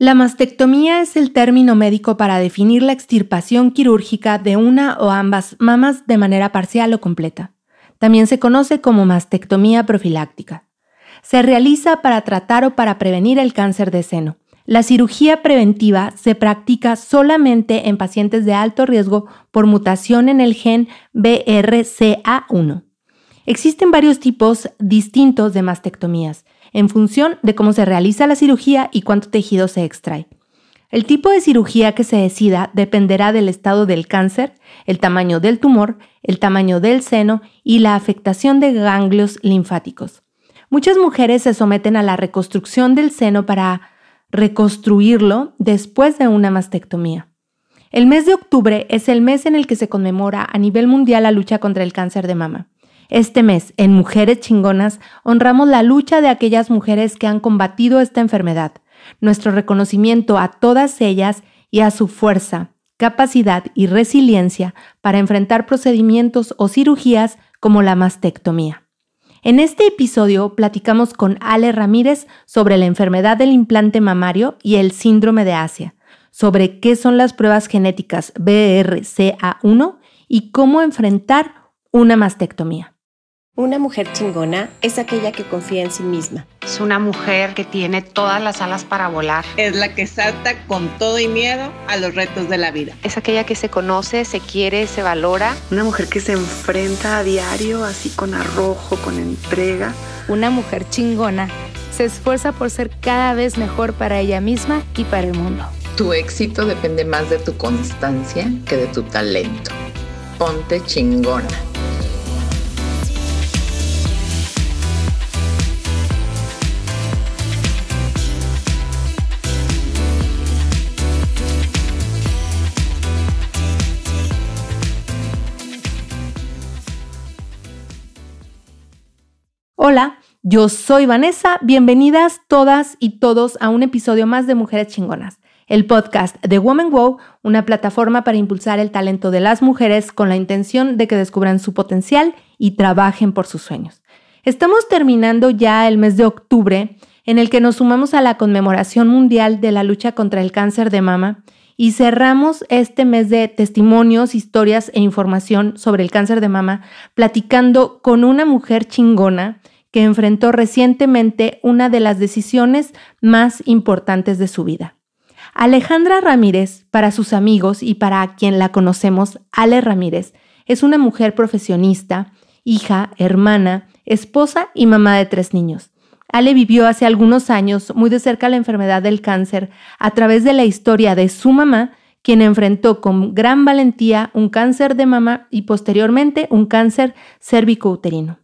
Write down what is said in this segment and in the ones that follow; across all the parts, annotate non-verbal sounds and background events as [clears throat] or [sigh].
La mastectomía es el término médico para definir la extirpación quirúrgica de una o ambas mamas de manera parcial o completa. También se conoce como mastectomía profiláctica. Se realiza para tratar o para prevenir el cáncer de seno. La cirugía preventiva se practica solamente en pacientes de alto riesgo por mutación en el gen BRCA1. Existen varios tipos distintos de mastectomías en función de cómo se realiza la cirugía y cuánto tejido se extrae. El tipo de cirugía que se decida dependerá del estado del cáncer, el tamaño del tumor, el tamaño del seno y la afectación de ganglios linfáticos. Muchas mujeres se someten a la reconstrucción del seno para reconstruirlo después de una mastectomía. El mes de octubre es el mes en el que se conmemora a nivel mundial la lucha contra el cáncer de mama. Este mes, en Mujeres Chingonas, honramos la lucha de aquellas mujeres que han combatido esta enfermedad, nuestro reconocimiento a todas ellas y a su fuerza, capacidad y resiliencia para enfrentar procedimientos o cirugías como la mastectomía. En este episodio platicamos con Ale Ramírez sobre la enfermedad del implante mamario y el síndrome de Asia, sobre qué son las pruebas genéticas BRCA1 y cómo enfrentar una mastectomía. Una mujer chingona es aquella que confía en sí misma. Es una mujer que tiene todas las alas para volar. Es la que salta con todo y miedo a los retos de la vida. Es aquella que se conoce, se quiere, se valora. Una mujer que se enfrenta a diario así con arrojo, con entrega. Una mujer chingona se esfuerza por ser cada vez mejor para ella misma y para el mundo. Tu éxito depende más de tu constancia que de tu talento. Ponte chingona. Hola, yo soy Vanessa, bienvenidas todas y todos a un episodio más de Mujeres Chingonas, el podcast de Woman Wow, una plataforma para impulsar el talento de las mujeres con la intención de que descubran su potencial y trabajen por sus sueños. Estamos terminando ya el mes de octubre, en el que nos sumamos a la conmemoración mundial de la lucha contra el cáncer de mama y cerramos este mes de testimonios, historias e información sobre el cáncer de mama platicando con una mujer chingona que enfrentó recientemente una de las decisiones más importantes de su vida. Alejandra Ramírez, para sus amigos y para quien la conocemos, Ale Ramírez, es una mujer profesionista, hija, hermana, esposa y mamá de tres niños. Ale vivió hace algunos años muy de cerca la enfermedad del cáncer a través de la historia de su mamá, quien enfrentó con gran valentía un cáncer de mama y posteriormente un cáncer cérvico-uterino.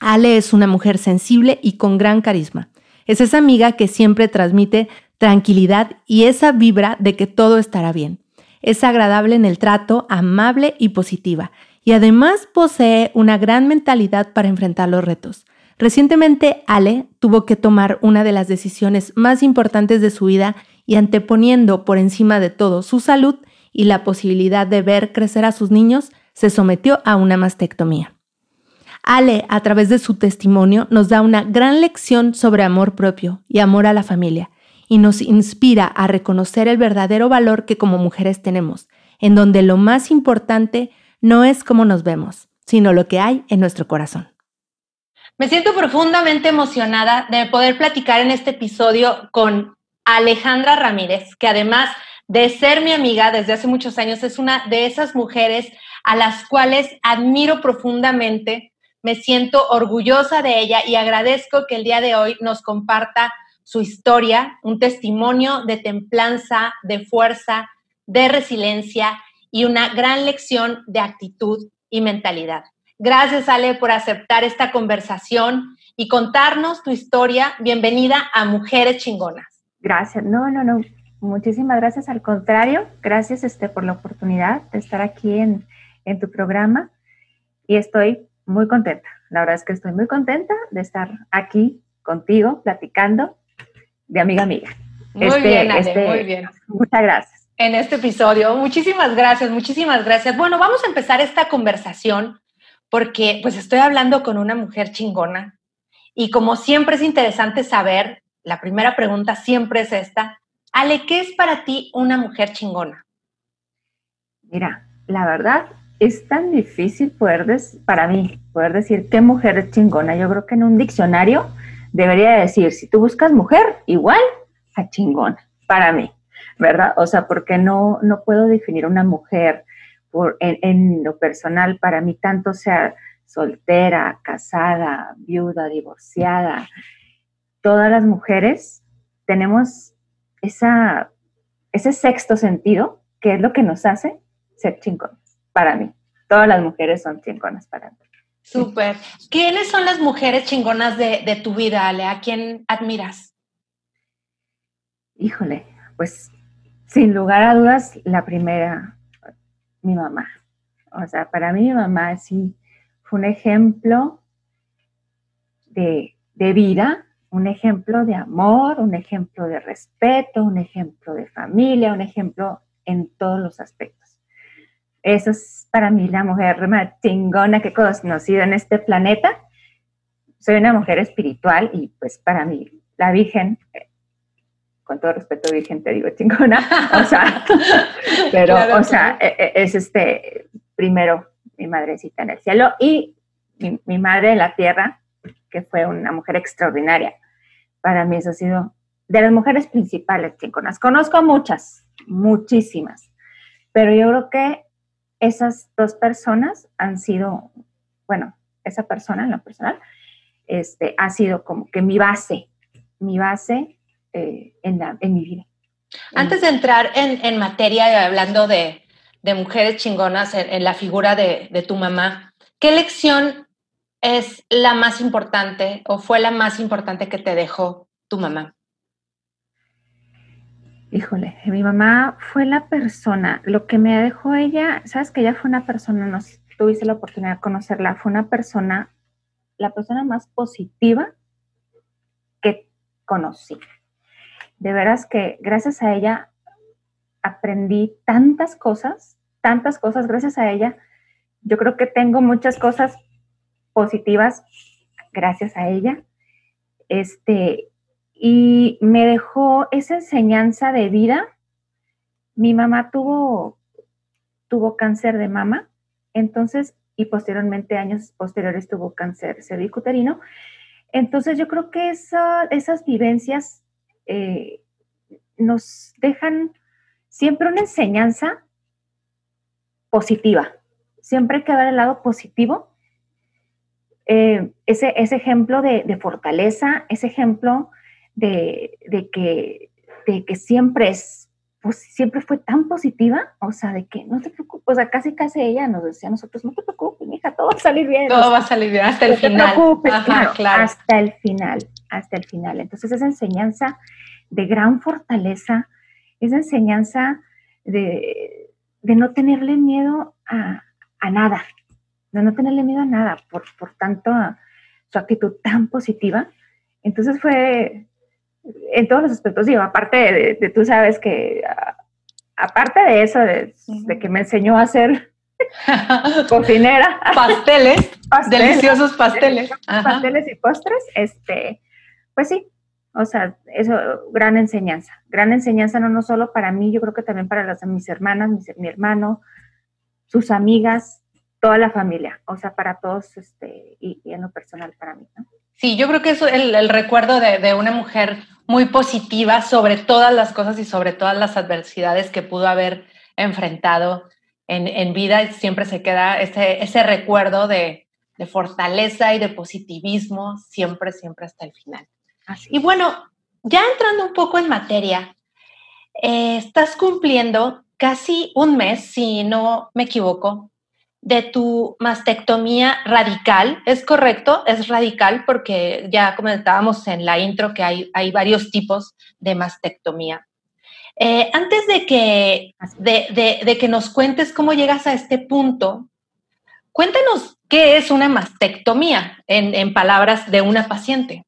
Ale es una mujer sensible y con gran carisma. Es esa amiga que siempre transmite tranquilidad y esa vibra de que todo estará bien. Es agradable en el trato, amable y positiva, y además posee una gran mentalidad para enfrentar los retos. Recientemente, Ale tuvo que tomar una de las decisiones más importantes de su vida y anteponiendo por encima de todo su salud y la posibilidad de ver crecer a sus niños, se sometió a una mastectomía. Ale, a través de su testimonio, nos da una gran lección sobre amor propio y amor a la familia, y nos inspira a reconocer el verdadero valor que como mujeres tenemos, en donde lo más importante no es cómo nos vemos, sino lo que hay en nuestro corazón. Me siento profundamente emocionada de poder platicar en este episodio con Alejandra Ramírez, que además de ser mi amiga desde hace muchos años, es una de esas mujeres a las cuales admiro profundamente, me siento orgullosa de ella y agradezco que el día de hoy nos comparta su historia, un testimonio de templanza, de fuerza, de resiliencia y una gran lección de actitud y mentalidad. Gracias, Ale, por aceptar esta conversación y contarnos tu historia. Bienvenida a Mujeres Chingonas. Gracias. No, no, no. Muchísimas gracias. Al contrario, gracias este, por la oportunidad de estar aquí en, en tu programa y estoy muy contenta. La verdad es que estoy muy contenta de estar aquí contigo platicando de amiga amiga. Muy este, bien, Ale, este, muy bien. Muchas gracias. En este episodio, muchísimas gracias, muchísimas gracias. Bueno, vamos a empezar esta conversación porque pues estoy hablando con una mujer chingona y como siempre es interesante saber, la primera pregunta siempre es esta, Ale, ¿qué es para ti una mujer chingona? Mira, la verdad es tan difícil poder, para mí, poder decir qué mujer es chingona. Yo creo que en un diccionario debería decir, si tú buscas mujer, igual a chingona, para mí, ¿verdad? O sea, porque no, no puedo definir una mujer por, en, lo personal, para mí tanto sea soltera, casada, viuda, divorciada, todas las mujeres tenemos esa, ese sexto sentido, que es lo que nos hace ser chingonas, para mí. Todas las mujeres son chingonas para mí. Súper. ¿Quiénes son las mujeres chingonas de, de tu vida, Ale? ¿A quién admiras? Híjole, pues sin lugar a dudas, la primera, mi mamá. O sea, para mí mi mamá sí fue un ejemplo de, de vida, un ejemplo de amor, un ejemplo de respeto, un ejemplo de familia, un ejemplo en todos los aspectos. Esa es para mí la mujer más chingona que he conocido en este planeta. Soy una mujer espiritual y pues para mí la Virgen, con todo respeto Virgen te digo chingona, o sea, [laughs] pero o sea, e, e, es este, primero mi madrecita en el cielo y mi, mi madre en la tierra, que fue una mujer extraordinaria. Para mí eso ha sido de las mujeres principales chingonas. Conozco muchas, muchísimas, pero yo creo que esas dos personas han sido, bueno, esa persona en lo personal, este, ha sido como que mi base, mi base eh, en, la, en, mi vida. Antes de entrar en, en materia, hablando de, de, mujeres chingonas, en, en la figura de, de, tu mamá, ¿qué lección es la más importante o fue la más importante que te dejó tu mamá? Híjole, mi mamá fue la persona, lo que me dejó ella, sabes que ella fue una persona, no tuviste la oportunidad de conocerla, fue una persona, la persona más positiva que conocí. De veras que gracias a ella aprendí tantas cosas, tantas cosas, gracias a ella. Yo creo que tengo muchas cosas positivas gracias a ella. Este, y me dejó esa enseñanza de vida. Mi mamá tuvo, tuvo cáncer de mama, entonces, y posteriormente, años posteriores, tuvo cáncer cervicuterino. Entonces, yo creo que esas vivencias eh, nos dejan siempre una enseñanza positiva. Siempre hay que ver el lado positivo. Eh, ese, ese, ejemplo de, de fortaleza, ese ejemplo de, de, que, de que siempre es, pues siempre fue tan positiva, o sea, de que no te preocupes, o sea, casi casi ella nos decía a nosotros, no te preocupes, hija, todo va a salir bien. Todo va a salir bien hasta el final. No te preocupes, Ajá, claro, hasta el final, hasta el final. Entonces esa enseñanza de gran fortaleza, esa enseñanza de, de no tenerle miedo a, a, nada, de no tenerle miedo a nada, por, por tanto su actitud tan positiva. Entonces fue, en todos los aspectos, digo, aparte de, de tú sabes que, a, aparte de eso, de, de, que me enseñó a hacer [laughs] cocinera. pasteles, [laughs] pasteles, deliciosos pasteles. Pasteles y postres, este, pues sí, o sea, eso, gran enseñanza. Gran enseñanza no, no solo para mí, yo creo que también para las, mis hermanas, mis, mi hermano, sus amigas, toda la familia, o sea, para todos, este, y, y en lo personal para mí, ¿no? Sí, yo creo que es el, el recuerdo de, de, una mujer muy positiva sobre todas las cosas y sobre todas las adversidades que pudo haber enfrentado en, en vida. Siempre se queda ese, ese recuerdo de, de, fortaleza y de positivismo, siempre, siempre hasta el final. Así. Y bueno, ya entrando un poco en materia, eh, estás cumpliendo casi un mes, si no me equivoco, de tu mastectomía radical. ¿Es correcto? Es radical porque ya comentábamos en la intro que hay, hay varios tipos de mastectomía. Eh, antes de que, de, de, de que nos cuentes cómo llegas a este punto, cuéntanos qué es una mastectomía en, en palabras de una paciente.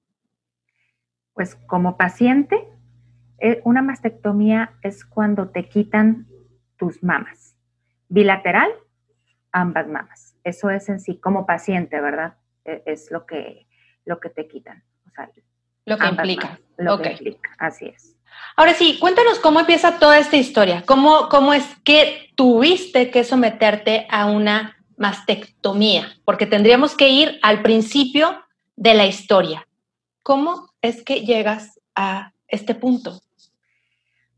Pues como paciente, eh, una mastectomía es cuando te quitan tus mamas, bilateral ambas mamas. Eso es en sí como paciente, ¿verdad? E, es lo que, lo que te quitan. O sea, Lo que implica. Lo que implica, así es. Ahora sí, cuéntanos cómo empieza toda esta historia. ¿Cómo, cómo es que tuviste que someterte a una mastectomía? Porque tendríamos que ir al principio de la historia. ¿Cómo es que llegas a este punto?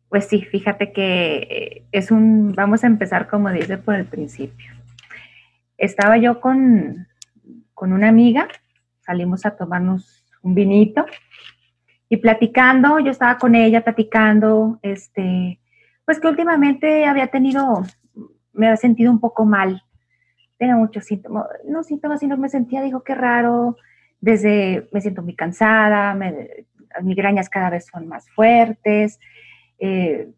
Pues sí, fíjate que eh, es un, vamos a empezar como dice por el principio. Estaba yo con, con una amiga, salimos a tomarnos un vinito y platicando, yo estaba con ella platicando, este, pues que últimamente había tenido, me había sentido un poco mal, tenía muchos síntomas, no síntomas, sino me sentía, digo, qué raro, desde me siento muy cansada, me, las migrañas cada vez son más fuertes, eh,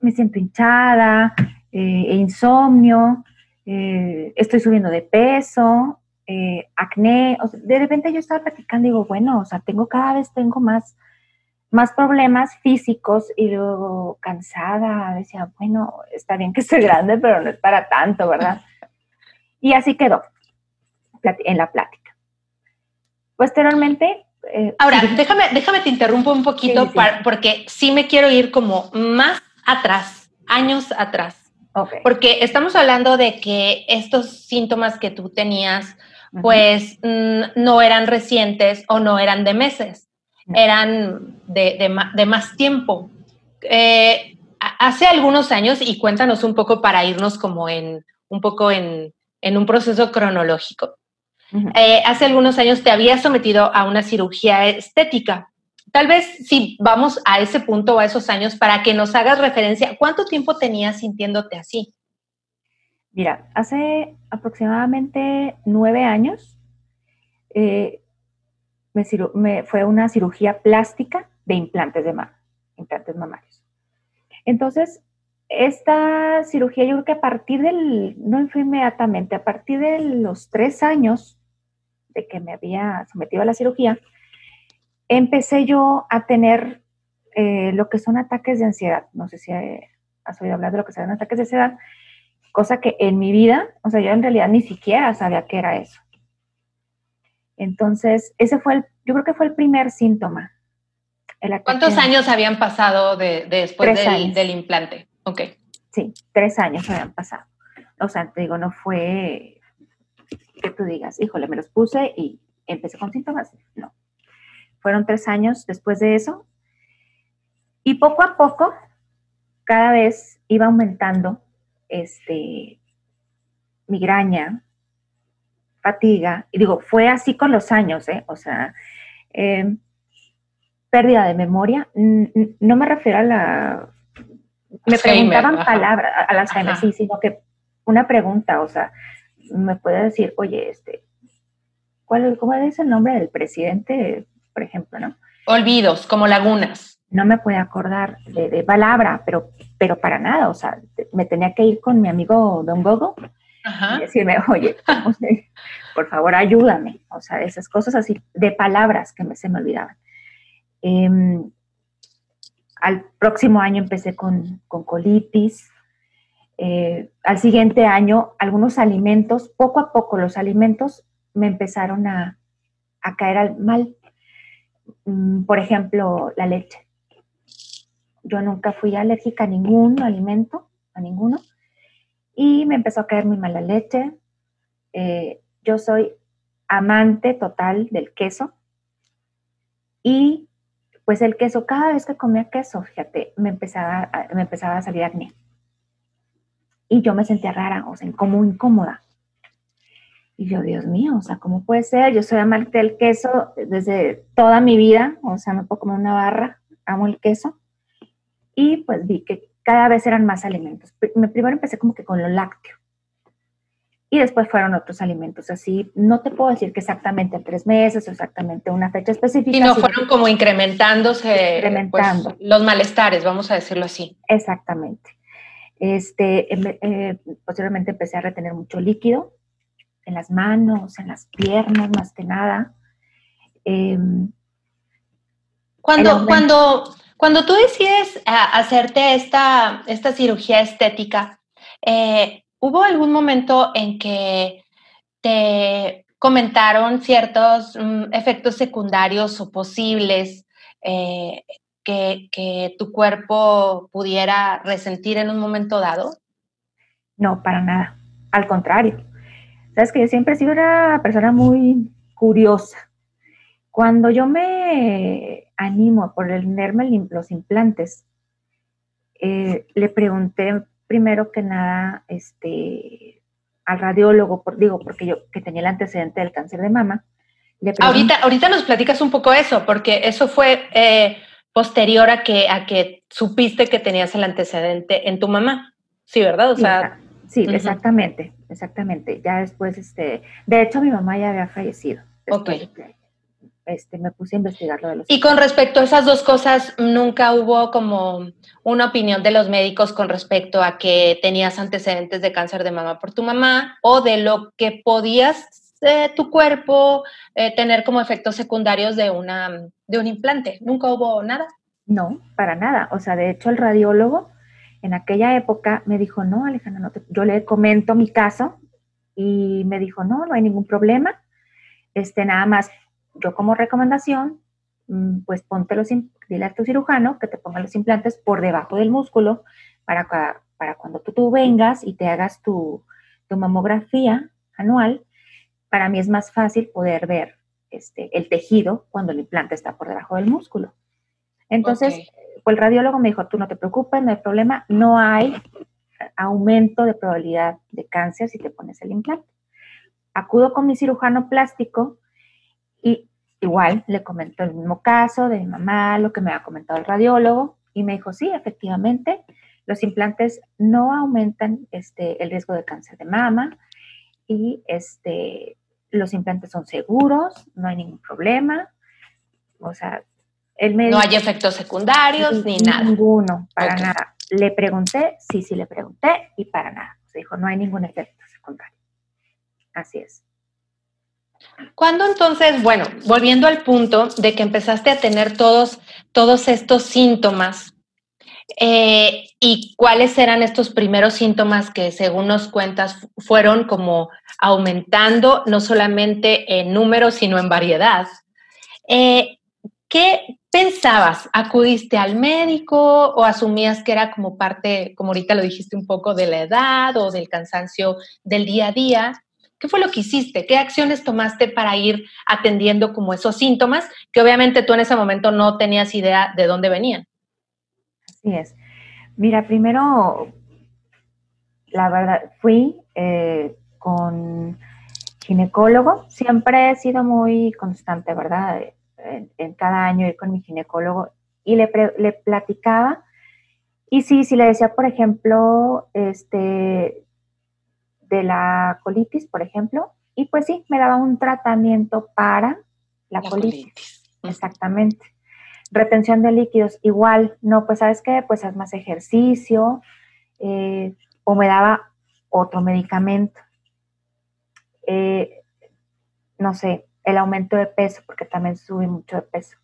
me siento hinchada, eh, e insomnio, eh, estoy subiendo de peso, acné, de repente yo estaba platicando y digo, bueno, o sea, tengo cada vez tengo más, más problemas físicos y luego cansada, decía, bueno, está bien que estoy grande, pero no es para tanto, ¿verdad? Y así quedó en la plática. Posteriormente, eh, Ahora, déjame, déjame te interrumpo un poquito porque sí me quiero ir como más atrás, años atrás. Porque estamos hablando de que estos síntomas que tú tenías, pues no eran recientes o no eran de meses, eran de, más tiempo. Eh, hace algunos años, y cuéntanos un poco para irnos como en un poco en un proceso cronológico. Eh, hace algunos años te habías sometido a una cirugía estética. Tal vez si vamos a ese punto o a esos años para que nos hagas referencia, ¿cuánto tiempo tenías sintiéndote así? Mira, hace aproximadamente nueve años eh, me, fue una cirugía plástica de implantes de mama, implantes mamarios. Entonces, esta cirugía yo creo que a partir del, no fue inmediatamente, a partir de los tres años de que me había sometido a la cirugía, empecé yo a tener eh, lo que son ataques de ansiedad. No sé si has oído hablar de lo que son ataques de ansiedad, cosa que en mi vida, o sea, yo en realidad ni siquiera sabía qué era eso. Entonces, ese fue el, yo creo que fue el primer síntoma. ¿Cuántos años habían pasado de, después del, del, implante? Ok. Sí, tres años habían pasado. O sea, te digo, no fue que tú digas, híjole, me los puse y empecé con síntomas. No. Fueron tres años después de eso. Y poco a poco, cada vez iba aumentando este, migraña, fatiga. Y digo, fue así con los años, ¿eh? O sea, em, pérdida de memoria. No me refiero a la... Me preguntaban palabras, a las Alzheimer, sí, sino que una pregunta, o sea, me puede decir, oye, este, ¿cuál, ¿cómo es el nombre del presidente, por ejemplo, no? Olvidos, como lagunas. No me puede acordar de, palabra, pero, pero para nada, o sea, me tenía que ir con mi amigo Don Gogo y decirme, oye, por favor, ayúdame, o sea, esas cosas así, de palabras que me, se me olvidaban. Em, al próximo año empecé con, con colitis, eh, al siguiente año algunos alimentos, poco a poco los alimentos me empezaron a, caer al mal. Mm, por ejemplo, la leche. Yo nunca fui alérgica a ningún alimento, a ninguno, y me empezó a caer muy mal la leche. Eh, yo soy amante total del queso y pues el queso, cada vez que comía queso, fíjate, me empezaba, me empezaba a salir acné y yo me sentía rara, o sea, como incómoda. Y yo, Dios mío, o sea, ¿cómo puede ser? Yo soy amante del queso desde toda mi vida, o sea, me puedo comer una barra, amo el queso. Y pues vi que cada vez eran más alimentos. Primero empecé como que con lo lácteo. Y después fueron otros alimentos. Así, no te puedo decir que exactamente en tres meses o exactamente una fecha específica. Y no fueron como incrementándose pues, incrementando. los malestares, vamos a decirlo así. Exactamente. Este, em, eh, posteriormente empecé a retener mucho líquido en las manos, en las piernas, más que nada. Em, cuando, cuando, cuando tú decides eh, hacerte esta, esta cirugía estética, eh, ¿hubo algún momento en que te comentaron ciertos mm, efectos secundarios o posibles eh, que, que, tu cuerpo pudiera resentir en un momento dado? No, para nada. Al contrario. Sabes que yo siempre he sido una persona muy curiosa. Cuando yo me animo a ponerme los implantes, eh, le pregunté primero que nada este, al radiólogo, por, digo, porque yo que tenía el antecedente del cáncer de mama. ahorita, ahorita nos platicas un poco eso, porque eso fue eh, posterior a que, a que supiste que tenías el antecedente en tu mamá. Sí, ¿verdad? O sea, sí, exactamente, exactamente. Ya después, este, de hecho, mi mamá ya había fallecido. Ok este, me puse a investigar lo de los... Y con respecto a esas dos cosas, ¿nunca hubo como una opinión de los médicos con respecto a que tenías antecedentes de cáncer de mama por tu mamá o de lo que podías eh, tu cuerpo eh, tener como efectos secundarios de, una, de un implante? ¿Nunca hubo nada? No, para nada. O sea, de hecho el radiólogo en aquella época me dijo, no, Alejandra, no yo le comento mi caso y me dijo, no, no hay ningún problema. Este, nada más yo como recomendación, mm, pues ponte los, dile a tu cirujano que te ponga los implantes por debajo del músculo para, para cuando tú, tú vengas y te hagas tu, tu, mamografía anual, para mí es más fácil poder ver este, el tejido cuando el implante está por debajo del músculo. Entonces, pues el radiólogo me dijo, tú no te preocupes, no hay problema, no hay aumento de probabilidad de cáncer si te pones el implante. Acudo con mi cirujano plástico y igual le comentó el mismo caso de mi mamá, lo que me ha comentado el radiólogo, y me dijo, sí, efectivamente, los implantes no aumentan este, el riesgo de cáncer de mama y este, los implantes son seguros, no hay ningún problema. O sea, No hay efectos secundarios ni nada. Ninguno, para nada. Le pregunté, sí, sí le pregunté y para nada. Se dijo, no hay ningún efecto secundario. Así es. ¿Cuándo entonces, bueno, volviendo al punto de que empezaste a tener todos, todos estos síntomas, eh, ¿y cuáles eran estos primeros síntomas que según nos cuentas fueron como aumentando no solamente en número, sino en variedad? Eh, ¿Qué pensabas? ¿Acudiste al médico o asumías que era como parte, como ahorita lo dijiste un poco, de la edad o del cansancio del día a día? ¿Qué fue lo que hiciste? ¿Qué acciones tomaste para ir atendiendo como esos síntomas que obviamente tú en ese momento no tenías idea de dónde venían? Así es. Mira, primero, la verdad, fui eh, con ginecólogo. Siempre he sido muy constante, ¿verdad? En, cada año ir con mi ginecólogo y le, le platicaba. Y sí, si le decía, por ejemplo, este, de la colitis, por ejemplo, y pues sí, me daba un tratamiento para la, colitis. Exactamente. Retención de líquidos, igual, no, pues sabes qué, pues haz más ejercicio, eh, o me daba otro medicamento. Eh, no sé, el aumento de peso, porque también sube mucho de peso.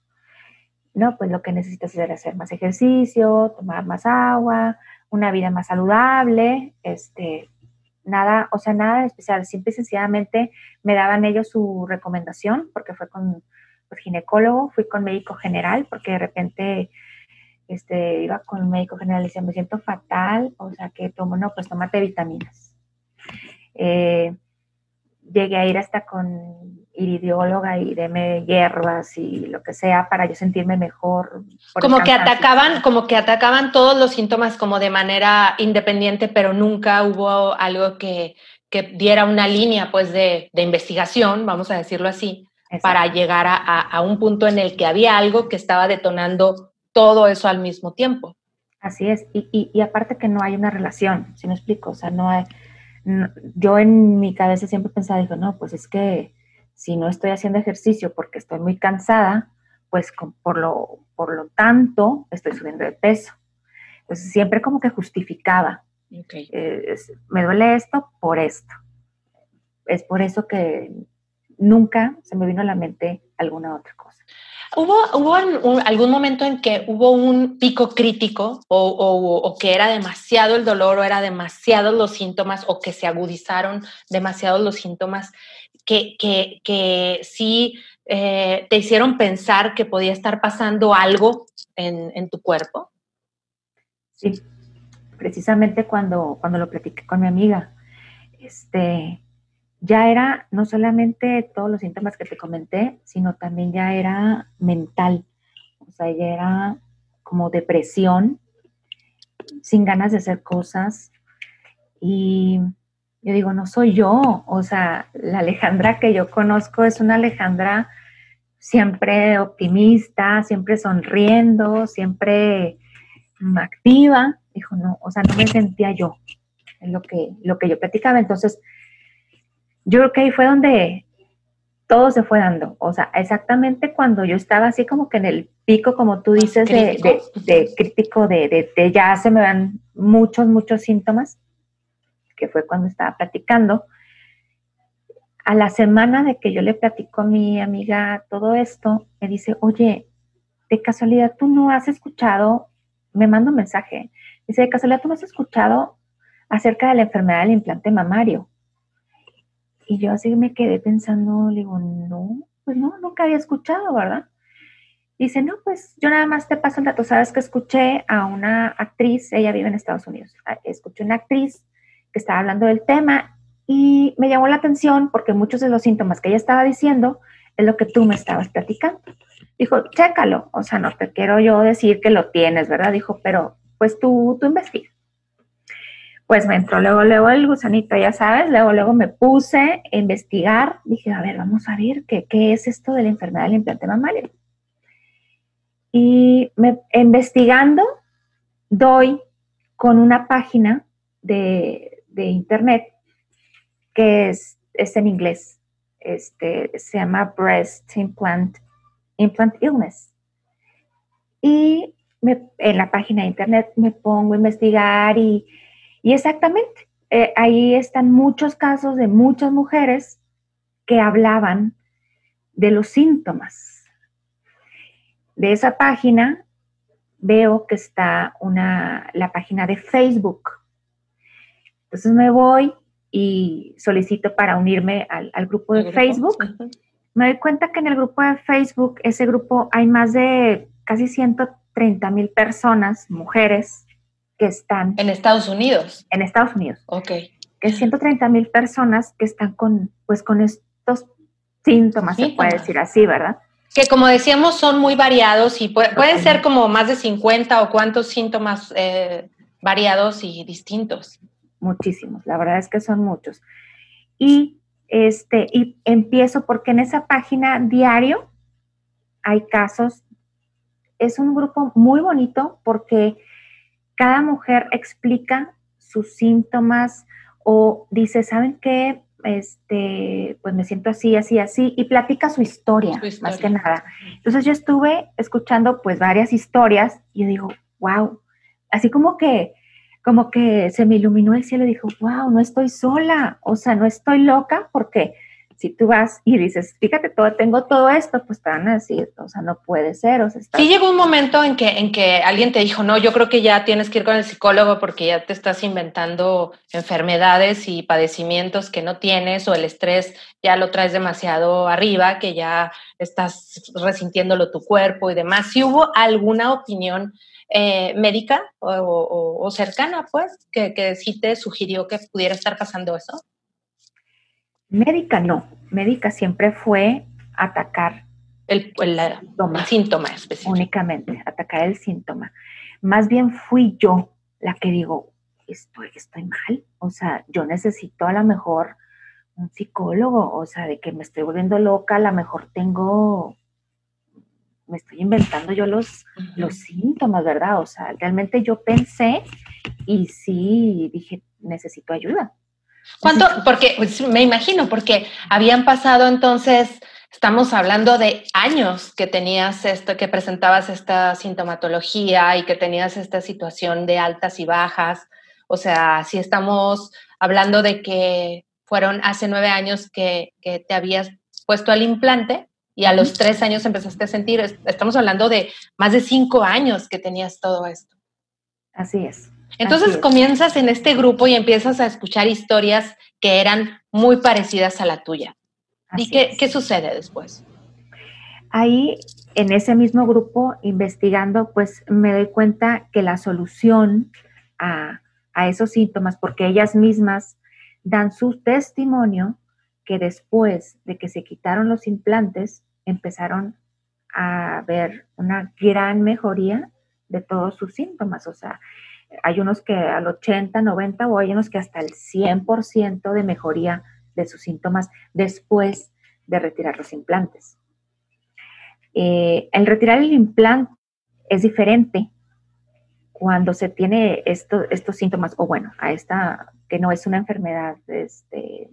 No, pues lo que necesitas es hacer más ejercicio, tomar más agua, una vida más saludable, este, nada, o sea, nada especial, simple y sencillamente me daban ellos su recomendación, porque fue con pues, ginecólogo, fui con médico general, porque de repente este, iba con un médico general y decía, me siento fatal, o sea, que tomo, no, pues tomate vitaminas. Eh, llegué a ir hasta con iridióloga y deme hierbas y lo que sea para yo sentirme mejor. Como que atacaban, como que atacaban todos los síntomas como de manera independiente, pero nunca hubo algo que, que diera una línea pues de, de, investigación, vamos a decirlo así, para llegar a, a, un punto en el que había algo que estaba detonando todo eso al mismo tiempo. Así es, y, y, y aparte que no hay una relación, si me explico, o sea, no hay, yo en mi cabeza siempre pensaba, digo, no, pues es que si no estoy haciendo ejercicio porque estoy muy cansada, pues por, lo, por lo tanto estoy subiendo de peso. Entonces siempre como que justificaba. Eh, me duele esto por esto. Es por eso que nunca se me vino a la mente alguna otra cosa. ¿Hubo, hubo algún momento en que hubo un pico crítico o, o, que era demasiado el dolor o era demasiados los síntomas o que se agudizaron demasiados los síntomas que, que, que sí eh, te hicieron pensar que podía estar pasando algo en, en, tu cuerpo? Sí, precisamente cuando, cuando lo platiqué con mi amiga, este, ya era no solamente todos los síntomas que te comenté, sino también ya era mental, o sea, ya era como depresión, sin ganas de hacer cosas. Y yo digo, no soy yo, o sea, la Alejandra que yo conozco es una Alejandra siempre optimista, siempre sonriendo, siempre activa. Dijo, no, o sea, no me sentía yo, en lo que, lo que yo platicaba. Entonces, yo creo que ahí fue donde todo se fue dando. O sea, exactamente cuando yo estaba así como que en el pico, como tú dices, de, de, crítico, de, de, ya se me dan muchos, muchos síntomas, que fue cuando estaba platicando. A la semana de que yo le platico a mi amiga todo esto, me dice, oye, de casualidad tú no has escuchado, me manda un mensaje, dice, de casualidad tú no has escuchado acerca de la enfermedad del implante mamario. Y yo así me quedé pensando, le digo, no, pues no, nunca había escuchado, ¿verdad? Dice, no, pues yo nada más te paso el dato. Sabes que escuché a una actriz, ella vive en Estados Unidos, escuché una actriz estaba hablando del tema y me llamó la atención porque muchos de los síntomas que ella estaba diciendo es lo que tú me estabas platicando. Dijo, chécalo, o sea, no te quiero yo decir que lo tienes, ¿verdad? Dijo, pero pues tú, tú investiga pues me entró luego, luego el gusanito, ya sabes, luego, luego me puse a investigar, dije, a ver, vamos a ver qué, qué es esto de la enfermedad del implante mamario. Y me, investigando, doy con una página de, de internet que es, es, en inglés, este, se llama Breast Implant, Implant Illness. Y me, en la página de internet me pongo a investigar y y exactamente, eh, ahí están muchos casos de muchas mujeres que hablaban de los síntomas. De esa página veo que está una, la página de Facebook. Entonces me voy y solicito para unirme al, grupo de Facebook. Me doy cuenta que en el grupo de Facebook, ese grupo, hay más de casi 130 mil personas, mujeres, que están... En Estados Unidos. En Estados Unidos. Ok. Que 130 mil personas que están con, pues, con estos síntomas, se puede decir así, ¿verdad? Que como decíamos son muy variados y pueden ser como más de 50 o cuántos síntomas eh, variados y distintos. Muchísimos, la verdad es que son muchos. Y, este, y empiezo porque en esa página diario hay casos, es un grupo muy bonito porque cada mujer explica sus síntomas o dice, ¿saben qué? Este, pues me siento así, así, así, y platica su historia, más que nada. Entonces yo estuve escuchando pues varias historias y yo digo, wow, así como que, como que se me iluminó el cielo y dijo, wow, no estoy sola, o sea, no estoy loca porque si tú vas y dices, fíjate, todo, tengo todo esto, pues te van a decir, o sea, no puede ser. O sea, Sí llegó un momento en que, en que alguien te dijo, no, yo creo que ya tienes que ir con el psicólogo porque ya te estás inventando enfermedades y padecimientos que no tienes o el estrés ya lo traes demasiado arriba, que ya estás resintiéndolo tu cuerpo y demás. Si hubo alguna opinión eh, médica o, cercana, pues, que, que sí te sugirió que pudiera estar pasando eso? Médica no, médica siempre fue atacar el, síntoma, específico. Únicamente, atacar el síntoma. Más bien fui yo la que digo, estoy, estoy mal, o sea, yo necesito a lo mejor un psicólogo, o sea, de que me estoy volviendo loca, a lo mejor tengo, me estoy inventando yo los, los síntomas, ¿verdad? O sea, realmente yo pensé y sí dije, necesito ayuda. ¿Cuánto? Porque pues, me imagino, porque habían pasado entonces, estamos hablando de años que tenías esto, que presentabas esta sintomatología y que tenías esta situación de altas y bajas. O sea, si estamos hablando de que fueron hace nueve años que, que te habías puesto el implante y a los tres años empezaste a sentir, estamos hablando de más de cinco años que tenías todo esto. Así es. Entonces comienzas en este grupo y empiezas a escuchar historias que eran muy parecidas a la tuya. ¿Y qué, qué sucede después? Ahí, en ese mismo grupo, investigando, pues me doy cuenta que la solución a, a esos síntomas, porque ellas mismas dan su testimonio que después de que se quitaron los implantes, empezaron a ver una gran mejoría de todos sus síntomas. O sea, hay unos que al 80, 90 o hay unos que hasta el 100% de mejoría de sus síntomas después de retirar los implantes. Eh, el retirar el implante es diferente cuando se tiene estos síntomas, o bueno, a esta que no es una enfermedad, este,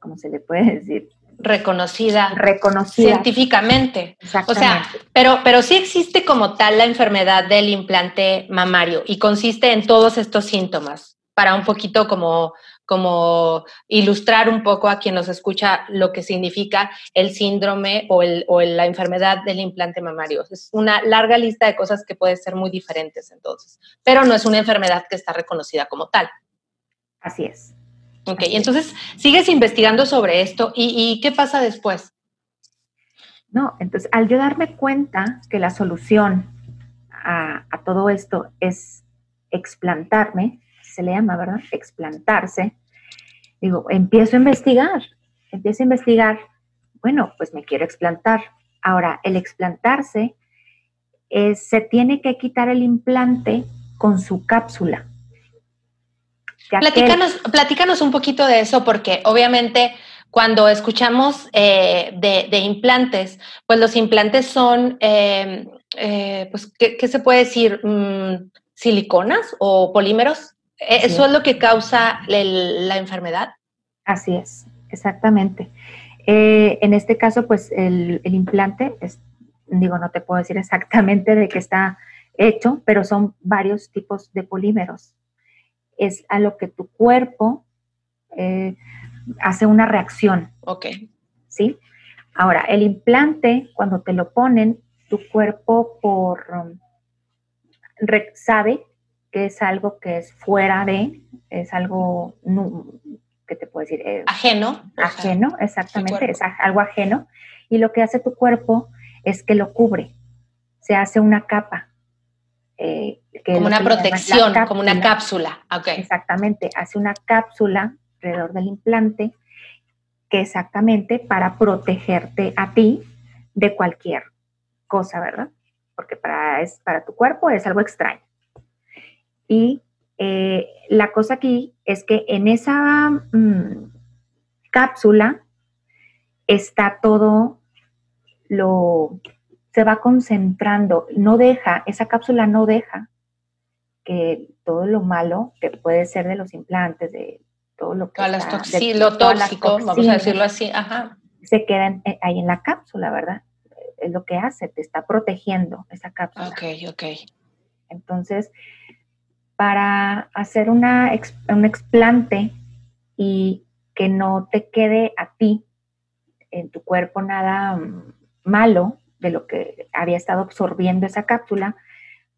¿cómo se le puede decir? Reconocida, reconocida científicamente. O sea, pero, pero sí existe como tal la enfermedad del implante mamario y consiste en todos estos síntomas para un poquito como, como ilustrar un poco a quien nos escucha lo que significa el síndrome o, el, o la enfermedad del implante mamario. Es una larga lista de cosas que pueden ser muy diferentes entonces, pero no es una enfermedad que está reconocida como tal. Así es. Ok, entonces sigues investigando sobre esto y, qué pasa después. No, entonces al yo darme cuenta que la solución a, todo esto es explantarme, se le llama, ¿verdad? Explantarse. Digo, empiezo a investigar, empiezo a investigar, bueno, pues me quiero explantar. Ahora, el explantarse se tiene que quitar el implante con su cápsula. Platícanos, un poquito de eso, porque obviamente cuando escuchamos eh, de, implantes, pues los implantes son, eh, eh, pues, ¿qué, se puede decir? Mm, ¿Siliconas o polímeros? ¿Eso es lo que causa la enfermedad? Así es, exactamente. en este caso, pues el, el implante, es, digo, no te puedo decir exactamente de qué está hecho, pero son varios tipos de polímeros es a lo que tu cuerpo eh, hace una reacción. Ok. ¿Sí? Ahora, el implante, cuando te lo ponen, tu cuerpo por um, sabe que es algo que es fuera de, es algo, ¿qué te puedo decir? Eh, ajeno. Ajeno, exactamente, es algo ajeno. Y lo que hace tu cuerpo es que lo cubre, se hace una capa. Eh, como una protección, como una cápsula. Exactamente, hace una cápsula alrededor del implante que exactamente para protegerte a ti de cualquier cosa, ¿verdad? Porque para, es, para tu cuerpo es algo extraño. Y eh, la cosa aquí es que en esa mm, cápsula está todo lo se va concentrando, no deja, esa cápsula no deja que todo lo malo que puede ser de los implantes, de todo lo que... las lo tóxico, vamos a decirlo así, ajá. Se quedan eh, ahí en la cápsula, ¿verdad? Es lo que hace, te está protegiendo esa cápsula. Ok, ok. Entonces, para hacer una, un explante y que no te quede a ti en tu cuerpo nada mm, malo, de lo que había estado absorbiendo esa cápsula,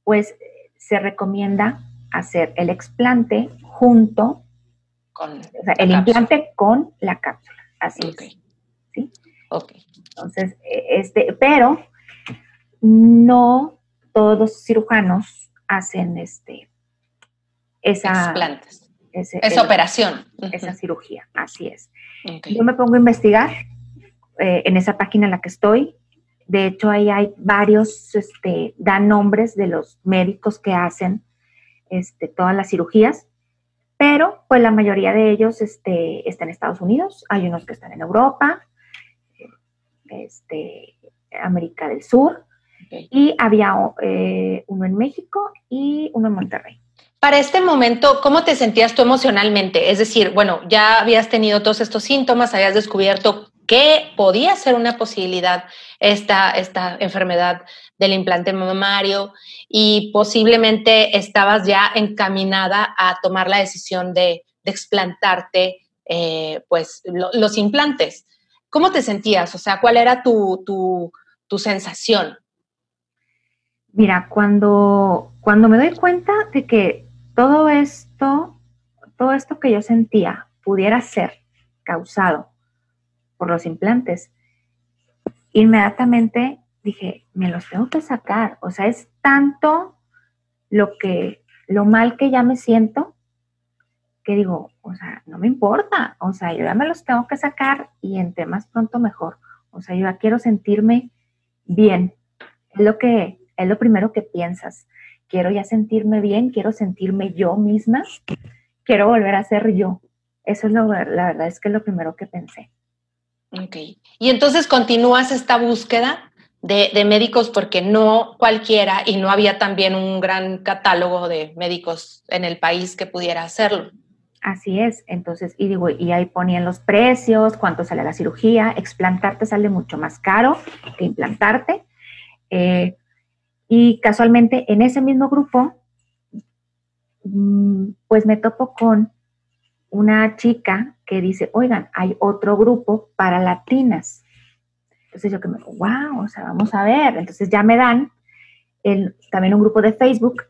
pues se recomienda hacer el explante junto con el implante con la cápsula. Así es. ¿sí? Ok. Entonces, e, este, pero no todos los cirujanos hacen este esa explantes. esa operación. Esa cirugía, así es. Yo me pongo a investigar eh, en esa página en la que estoy, de hecho, ahí hay varios, este, dan nombres de los médicos que hacen este, todas las cirugías, pero pues la mayoría de ellos este, están en Estados Unidos, hay unos que están en Europa, este, América del Sur, y había eh, uno en México y uno en Monterrey. Para este momento, ¿cómo te sentías tú emocionalmente? Es decir, bueno, ya habías tenido todos estos síntomas, habías descubierto que podía ser una posibilidad esta, esta enfermedad del implante mamario y posiblemente estabas ya encaminada a tomar la decisión de, explantarte eh, pues los implantes. ¿Cómo te sentías? O sea, ¿cuál era tu, tu, sensación? Mira, cuando, cuando me doy cuenta de que todo esto, todo esto que yo sentía pudiera ser causado por los implantes. Inmediatamente dije, me los tengo que sacar. O sea, es tanto lo que, lo mal que ya me siento, que digo, o sea, no me importa. O sea, yo ya me los tengo que sacar y entre más pronto mejor. O sea, yo ya quiero sentirme bien. Es lo que, es lo primero que piensas. Quiero ya sentirme bien, quiero sentirme yo misma, quiero volver a ser yo. Eso es lo, la verdad es que es lo primero que pensé. Ok. Y entonces continúas esta búsqueda de, médicos porque no cualquiera y no había también un gran catálogo de médicos en el país que pudiera hacerlo. Así es, entonces, y digo, y ahí ponían los precios, cuánto sale la cirugía, explantarte sale mucho más caro que implantarte. Eh, y casualmente en ese mismo grupo, mm, pues me topo con una chica que dice, oigan, hay otro grupo para latinas. Entonces yo que me digo, wow, o sea, vamos a ver. Entonces ya me dan el, también un grupo de Facebook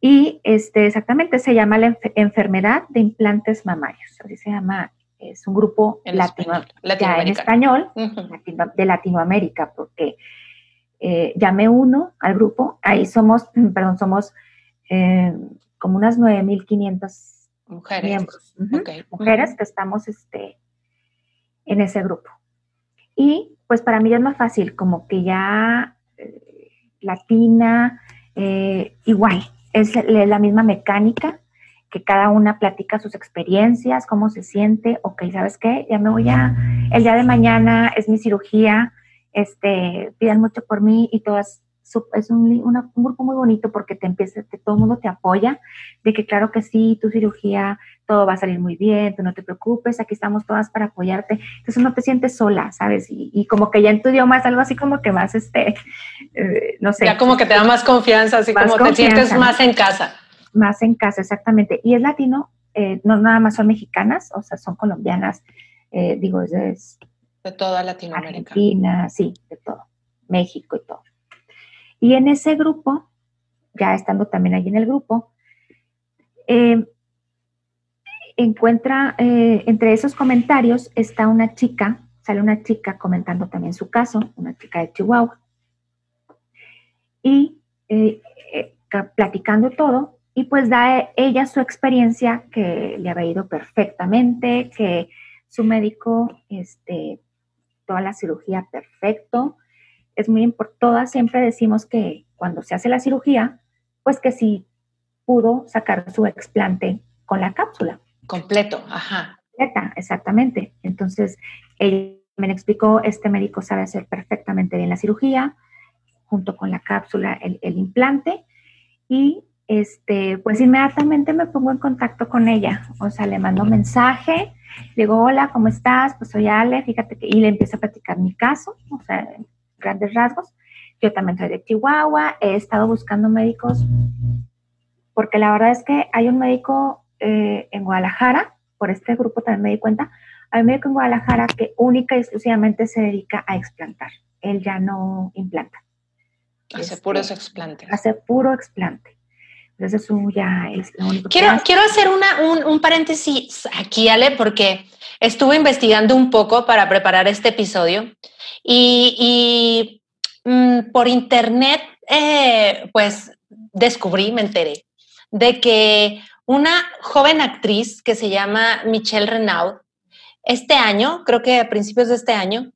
y este, exactamente se llama la enfermedad de implantes mamarios. Así se llama, es un grupo latino, en español de Latinoamérica, porque eh, llamé uno al grupo, ahí somos, [clears throat] perdón, somos eh, como unas 9.500 mujeres. miembros, mujeres que estamos este, en ese grupo. Y pues para mí es más fácil, como que ya eh, latina, eh, igual, es la misma mecánica, que cada una platica sus experiencias, cómo se siente, ok, ¿sabes qué? Ya me voy a, el día de mañana es mi cirugía, este, pidan mucho por mí y todas es un, grupo muy bonito porque te empieza, todo el mundo te apoya, de que claro que sí, tu cirugía, todo va a salir muy bien, tú no te preocupes, aquí estamos todas para apoyarte. Entonces no te sientes sola, ¿sabes? Y, como que ya en tu idioma es algo así como que más, este, eh, no sé. Ya como que te da más confianza, así como te sientes más en casa. Más en casa, exactamente. Y es latino, eh, no nada más son mexicanas, o sea, son colombianas, eh, digo, es, de toda Latinoamérica. Argentina, sí, de todo. México y todo. Y en ese grupo, ya estando también allí en el grupo, eh, encuentra, eh, entre esos comentarios está una chica, sale una chica comentando también su caso, una chica de Chihuahua, y eh, platicando todo, y pues da ella su experiencia que le había ido perfectamente, que su médico, este, toda la cirugía perfecto, es muy importante, todas siempre decimos que cuando se hace la cirugía, pues que sí pudo sacar su explante con la cápsula. Completo, ajá. Completa, exactamente. Entonces, ella me explicó, este médico sabe hacer perfectamente bien la cirugía, junto con la cápsula, el, el implante, y este, pues inmediatamente me pongo en contacto con ella, o sea, le mando mensaje, le digo, hola, ¿cómo estás? Pues soy Ale, fíjate que, y le empiezo a platicar mi caso, o sea, grandes rasgos. Yo también soy de Chihuahua, he estado buscando médicos porque la verdad es que hay un médico eh, en Guadalajara, por este grupo también me di cuenta, hay un médico en Guadalajara que única y exclusivamente se dedica a explantar. Él ya no implanta. Hace puros explantes. Hace puro explante. Entonces eso ya es lo único quiero, Quiero hacer una, un, paréntesis aquí, Ale, porque estuve investigando un poco para preparar este episodio y, mm, por internet, eh, pues descubrí, me enteré, de que una joven actriz que se llama Michelle Renaud, este año, creo que a principios de este año,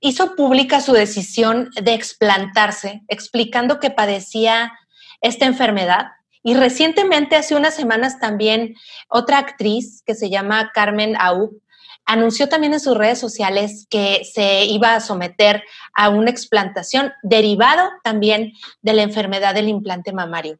hizo pública su decisión de explantarse, explicando que padecía esta enfermedad y recientemente, hace unas semanas también, otra actriz que se llama Carmen Aub anunció también en sus redes sociales que se iba a someter a una explantación derivado también de la enfermedad del implante mamario.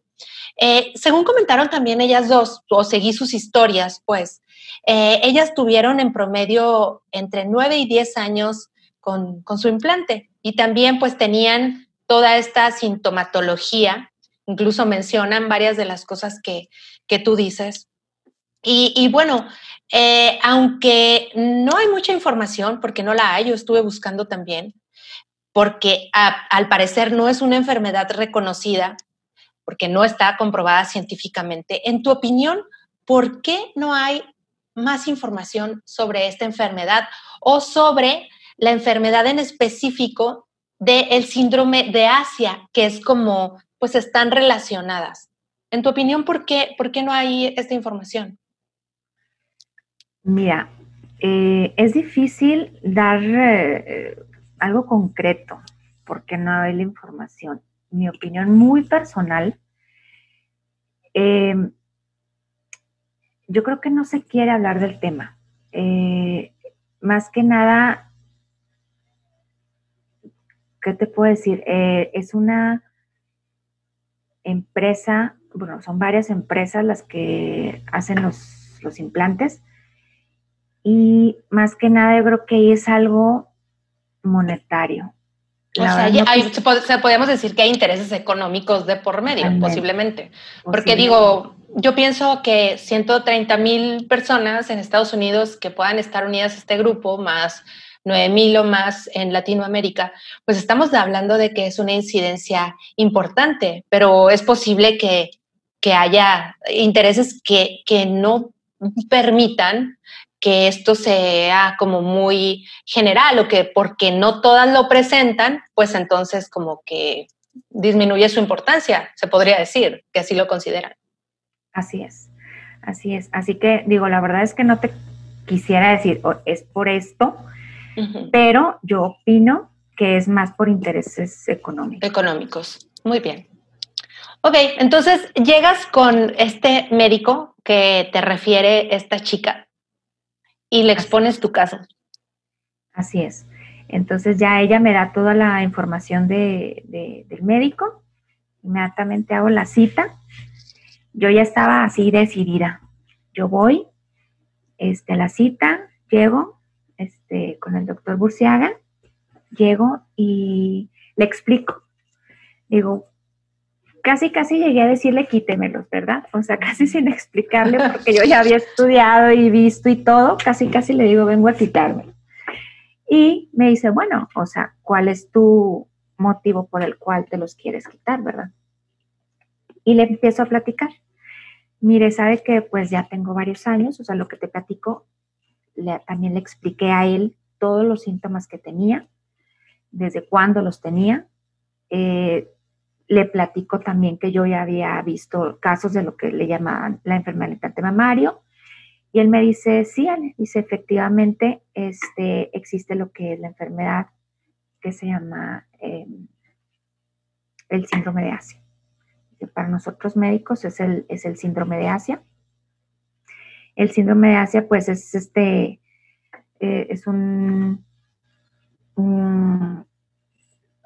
Eh, según comentaron también ellas dos, o seguí sus historias, pues, eh, ellas tuvieron en promedio entre 9 y 10 años con, con su implante y también pues tenían toda esta sintomatología incluso mencionan varias de las cosas que, tú dices. Y, bueno, eh, aunque no hay mucha información, porque no la hay, yo estuve buscando también, porque al parecer no es una enfermedad reconocida, porque no está comprobada científicamente. En tu opinión, ¿por qué no hay más información sobre esta enfermedad o sobre la enfermedad en específico del síndrome de Asia, que es como, pues están relacionadas. En tu opinión, ¿por qué, por qué no hay esta información? Mira, eh, es difícil dar eh, algo concreto porque no hay la información. Mi opinión muy personal, eh, yo creo que no se quiere hablar del tema. más que nada, ¿qué te puedo decir? es una empresa, bueno, son varias empresas las que hacen los, los implantes y más que nada yo creo que ahí es algo monetario. o sea, se, podemos decir que hay intereses económicos de por medio, posiblemente. Porque digo, yo pienso que 130 mil personas en Estados Unidos que puedan estar unidas a este grupo, más 9 mil o más en Latinoamérica, pues estamos hablando de que es una incidencia importante, pero es posible que, que haya intereses que, que no permitan que esto sea como muy general o que porque no todas lo presentan, pues entonces como que disminuye su importancia, se podría decir, que así lo consideran. Así es, así es. Así que digo, la verdad es que no te quisiera decir, es por esto, pero yo opino que es más por intereses económicos. Económicos, muy bien. Ok, entonces llegas con este médico que te refiere esta chica y le expones tu caso. Así es. Entonces ya ella me da toda la información de, del médico, inmediatamente hago la cita. Yo ya estaba así decidida. Yo voy este, a la cita, llego este, con el doctor Burciaga, llego y le explico. Digo, casi, casi llegué a decirle quítemelos, ¿verdad? O sea, [laughs] casi sin explicarle, porque yo ya había estudiado y visto y todo, casi, casi le digo, vengo a quitarme. Y me dice, bueno, o sea, ¿cuál es tu motivo por el cual te los quieres quitar, verdad? Y le empiezo a platicar. Mire, sabe que pues ya tengo varios años, o sea, lo que te platico, también le expliqué a él todos los síntomas que tenía, desde cuándo los tenía. Eh, le platico también que yo ya había visto casos de lo que le llamaban la enfermedad del mamario. Y él me dice, sí, dice, efectivamente, este, existe lo que es la enfermedad que se llama em, el síndrome de Asia. para nosotros médicos es el, es el síndrome de Asia. El síndrome de Asia, pues, es este, eh, es un,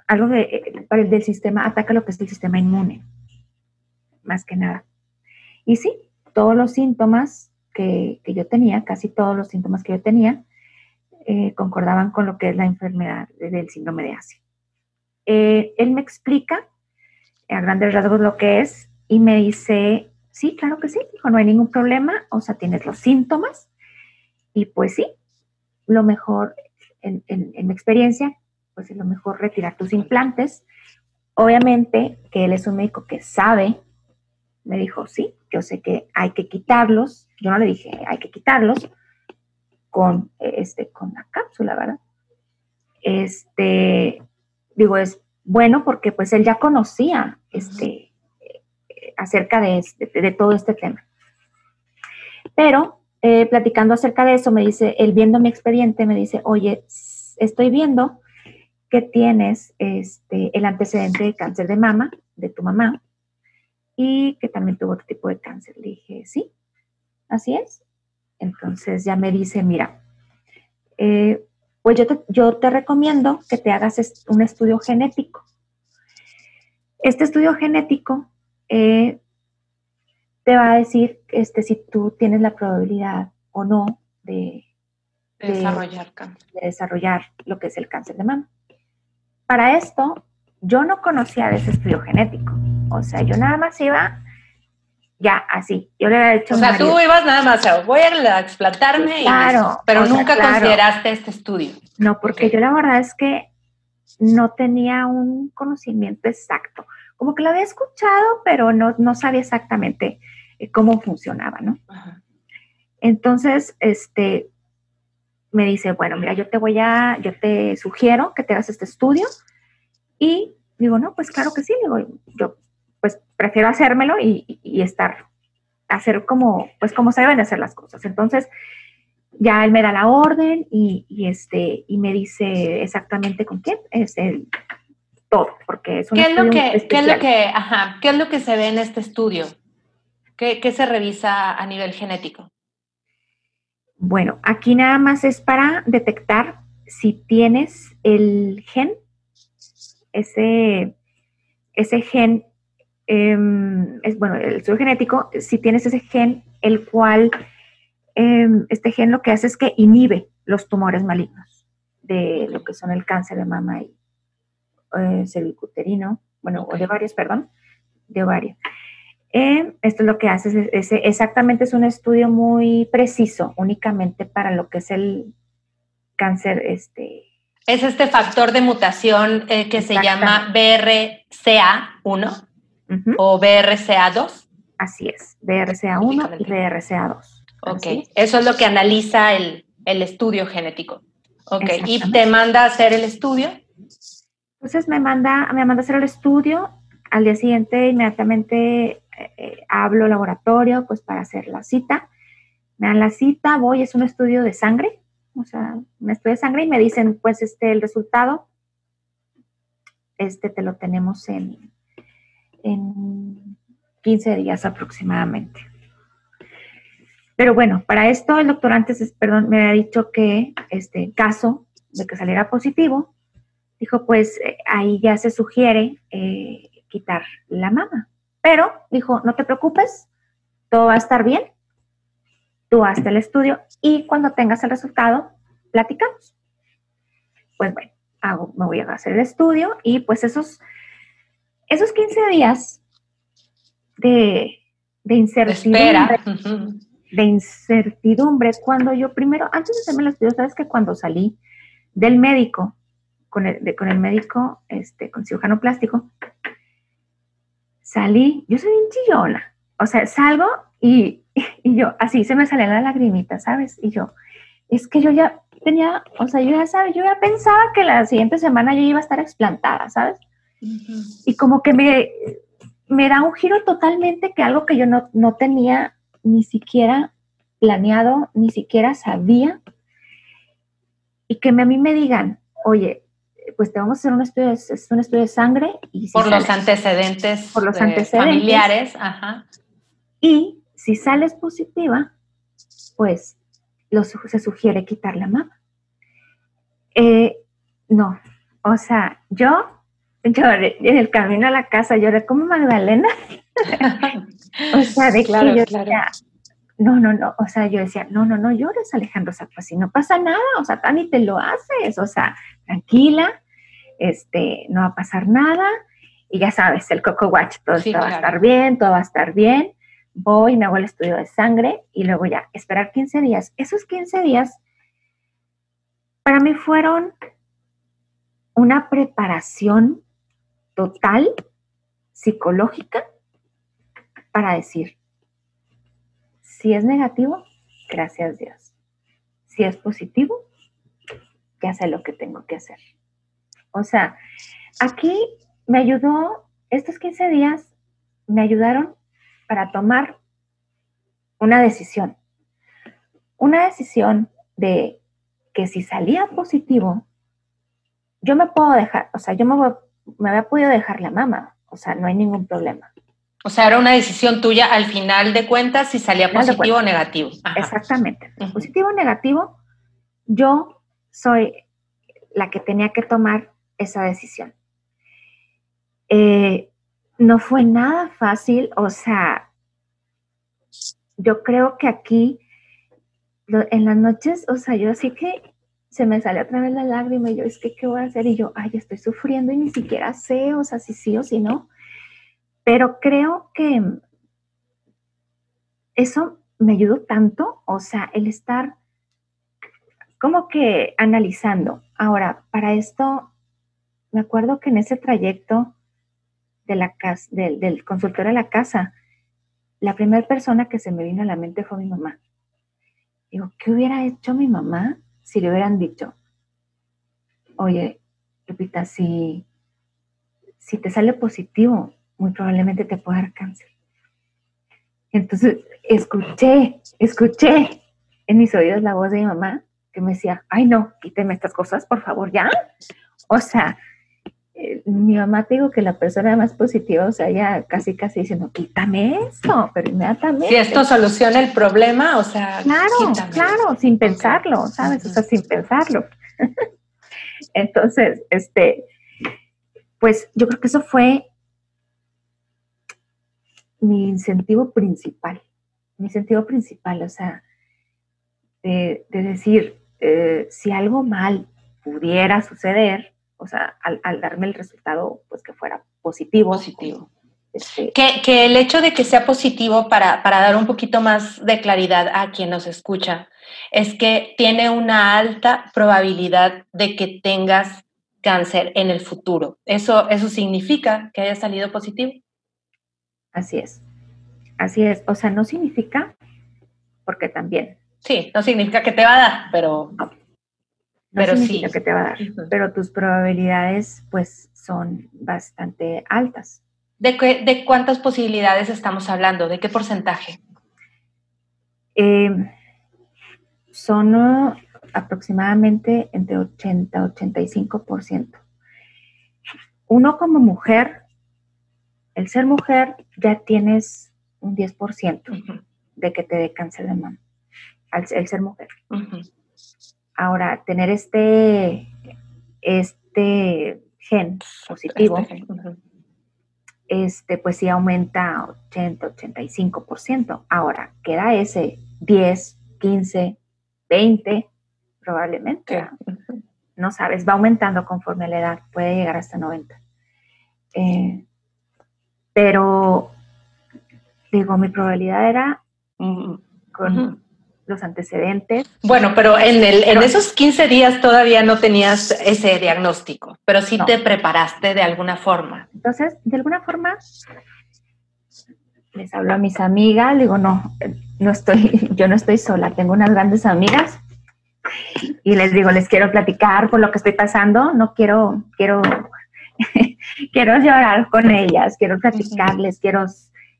algo de, eh, del sistema, ataca lo que es el sistema inmune, más que nada. Y sí, todos los síntomas que, yo tenía, casi todos los síntomas que yo tenía, eh, concordaban con lo que es la enfermedad del síndrome de Asia. Él me explica a grandes rasgos lo que es y me dice, sí, claro que sí, dijo, no hay ningún problema, o sea, tienes los síntomas y pues sí, lo mejor en, en mi experiencia pues es lo mejor retirar tus implantes. Obviamente que él es un médico que sabe, me dijo, sí, yo sé que hay que quitarlos. Yo no le dije, hay que quitarlos con, este, con la cápsula, ¿verdad? Este, digo, es bueno porque pues él ya conocía este, acerca de, de todo este tema. Pero eh, platicando acerca de eso, me dice, él viendo mi expediente, me dice, oye, estoy viendo que tienes este, el antecedente de cáncer de mama de tu mamá y que también tuvo otro tipo de cáncer. Le dije, sí, así es. Entonces ya me dice, mira, eh, pues yo te, yo te recomiendo que te hagas un estudio genético. Este estudio genético eh, te va a decir este, si tú tienes la probabilidad o no de, desarrollar, de desarrollar lo que es el cáncer de mama. Para esto, yo no conocía de ese estudio genético. O sea, yo nada más iba ya así. Yo le había hecho. O sea, tú ibas nada más, voy a explantarme, claro, pero nunca consideraste este estudio. No, porque yo la verdad es que no tenía un conocimiento exacto. Como que lo había escuchado, pero no, no sabía exactamente eh, cómo funcionaba, ¿no? Entonces, este, me dice, bueno, mira, yo te voy a, yo te sugiero que te hagas este estudio. Y digo, no, pues claro que sí, digo, yo pues prefiero hacérmelo y, estar, hacer como, pues como se deben de hacer las cosas. Entonces, ya él me da la orden y, este, y me dice exactamente con quién, es el, todo, porque es un ¿Qué es lo que, ¿qué es lo que, ajá, qué es lo que se ve en este estudio? ¿Qué, ¿Qué se revisa a nivel genético? Bueno, aquí nada más es para detectar si tienes el gen, ese, ese gen, em, es bueno, el estudio genético, si tienes ese gen, el cual, em, este gen lo que hace es que inhibe los tumores malignos de lo que son el cáncer de mama y eh, cervicuterino, bueno, o de varios, perdón, de ovario. Eh, esto es lo que hace, es, exactamente es un estudio muy preciso, únicamente para lo que es el cáncer. Este, es este factor de mutación eh, que se llama BRCA1 o BRCA2. Así es, BRCA1 y BRCA2. Ok, eso es lo que analiza el, estudio genético. Ok, y te manda a hacer el estudio. Entonces me manda, me manda a hacer el estudio. Al día siguiente inmediatamente eh, hablo laboratorio, pues para hacer la cita. Me dan la cita, voy, es un estudio de sangre, o sea, un estudio de sangre y me dicen, pues este, el resultado, este te lo tenemos en, en 15 días aproximadamente. Pero bueno, para esto el doctor antes, perdón, me había dicho que este caso de que saliera positivo, dijo, pues eh, ahí ya se sugiere eh, quitar la mama. Pero dijo, no te preocupes, todo va a estar bien. Tú hazte el estudio y cuando tengas el resultado, platicamos. Pues bueno, hago, me voy a hacer el estudio y pues esos, esos 15 días de, de incertidumbre, de incertidumbre, cuando yo primero, antes de hacerme el estudio, sabes que cuando salí del médico, con el, con el médico, este, con cirujano plástico, salí, yo soy bien chillona, o sea, salgo y, yo, así se me sale la lagrimita, ¿sabes? Y yo, es que yo ya tenía, o sea, yo ya sabía, yo ya pensaba que la siguiente semana yo iba a estar explantada, ¿sabes? Y como que me, me da un giro totalmente que algo que yo no, no tenía ni siquiera planeado, ni siquiera sabía, y que a mí me digan, oye, pues te vamos a hacer un estudio, es un estudio de sangre. Y por los antecedentes, por los antecedentes familiares. Ajá. Y si sales positiva, pues se sugiere quitar la mama. Eh, no, o sea, yo lloré en el camino a la casa, lloré como Magdalena. [laughs] o sea, de claro, que yo claro. no, no, no, o sea, yo decía, no, no, no llores, Alejandro, o sea, pues si no pasa nada, o sea, Tani te lo haces, o sea, tranquila, este, no va a pasar nada, y ya sabes, el Coco Watch, todo va a estar bien, todo va a estar bien, voy, me hago el estudio de sangre, y luego ya, esperar 15 días. Esos 15 días, para mí fueron una preparación total, psicológica, para decir, si es negativo, gracias Dios. Si es positivo, ya sé lo que tengo que hacer. O sea, aquí me ayudó, estos 15 días me ayudaron para tomar una decisión. Una decisión de que si salía positivo, yo me puedo dejar, o sea, yo me, me había podido dejar la mama, o sea, no hay ningún problema. O sea, era una decisión tuya al final de cuentas si salía positivo o negativo. Exactamente. Positivo o negativo, yo soy la que tenía que tomar esa decisión. Eh, no fue nada fácil, o sea, yo creo que aquí, en las noches, o sea, yo así que se me sale otra vez la lágrima y yo, es que, ¿qué voy a hacer? Y yo, ay, estoy sufriendo y ni siquiera sé, o sea, si sí o si no. Pero creo que eso me ayudó tanto, o sea, el estar como que analizando. Ahora, para esto, me acuerdo que en ese trayecto de la casa, del, del consultorio de la casa, la primera persona que se me vino a la mente fue mi mamá. Digo, ¿qué hubiera hecho mi mamá si le hubieran dicho, oye, Lupita, si, si te sale positivo, muy probablemente te pueda dar cáncer. Entonces, escuché, escuché en mis oídos la voz de mi mamá que me decía, ay no, quíteme estas cosas, por favor, ya. O sea, eh, mi mamá te digo que la persona más positiva, o sea, ya casi casi diciendo, quítame eso, pero inmediatamente. Si esto soluciona el problema, o sea, claro, claro, sin pensarlo, ¿sabes? O sea, sin pensarlo. [laughs] Entonces, este, pues yo creo que eso fue mi incentivo principal, mi incentivo principal, o sea, de, decir, eh, si algo mal pudiera suceder, o sea, al, darme el resultado, pues que fuera positivo. Positivo. Este, que, el hecho de que sea positivo, para, para dar un poquito más de claridad a quien nos escucha, es que tiene una alta probabilidad de que tengas cáncer en el futuro. ¿Eso, eso significa que haya salido positivo? Así es. Así es. O sea, no significa, porque también. Sí, no significa que te va a dar, pero. No, pero significa que te va a dar. Pero tus probabilidades, pues, son bastante altas. ¿De, ¿De cuántas posibilidades estamos hablando? ¿De qué porcentaje? Eh, son uh, aproximadamente entre 80 y 85%. Uno como mujer, el ser mujer, ya tienes un 10% de que te dé cáncer de mama, al, el ser mujer. Ahora, tener este, este gen positivo, este, este pues sí aumenta 80, 85%. Ahora, queda ese 10, 15, 20, probablemente. No sabes, va aumentando conforme la edad, puede llegar hasta 90. Eh, pero, digo, mi probabilidad era con los antecedentes. Bueno, pero en, el, en esos 15 días todavía no tenías ese diagnóstico, pero sí te preparaste de alguna forma. Entonces, de alguna forma, les hablo a mis amigas, digo, no, no estoy, [laughs] yo no estoy sola, tengo unas grandes amigas y les digo, les quiero platicar por lo que estoy pasando, no quiero, quiero, [laughs] quiero llorar con ellas, quiero platicarles, quiero,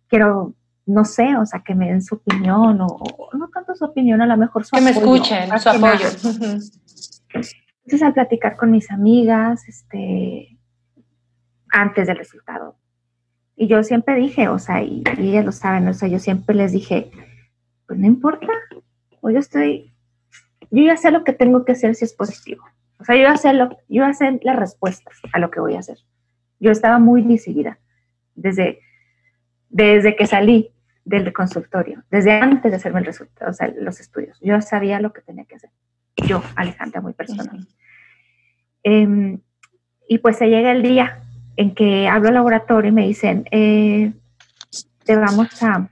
quiero, no sé, o sea, que me den su opinión o, no tanto su opinión, a lo mejor su que apoyo. Que me escuchen, su apoyo. [laughs] Entonces, al platicar con mis amigas, este, antes del resultado, y yo siempre dije, o sea, y, ellas lo saben, o sea, yo siempre les dije, pues no importa, o yo estoy, yo ya sé lo que tengo que hacer si es positivo. O sea, yo ya sé, lo, yo ya sé las respuestas a lo que voy a hacer. Yo estaba muy decidida desde, desde que salí del consultorio, desde antes de hacerme el resultado, o sea, los estudios. Yo sabía lo que tenía que hacer. Yo, Alejandra, muy personal. Em, y pues se llega el día en que hablo al laboratorio y me dicen, eh, te vamos a,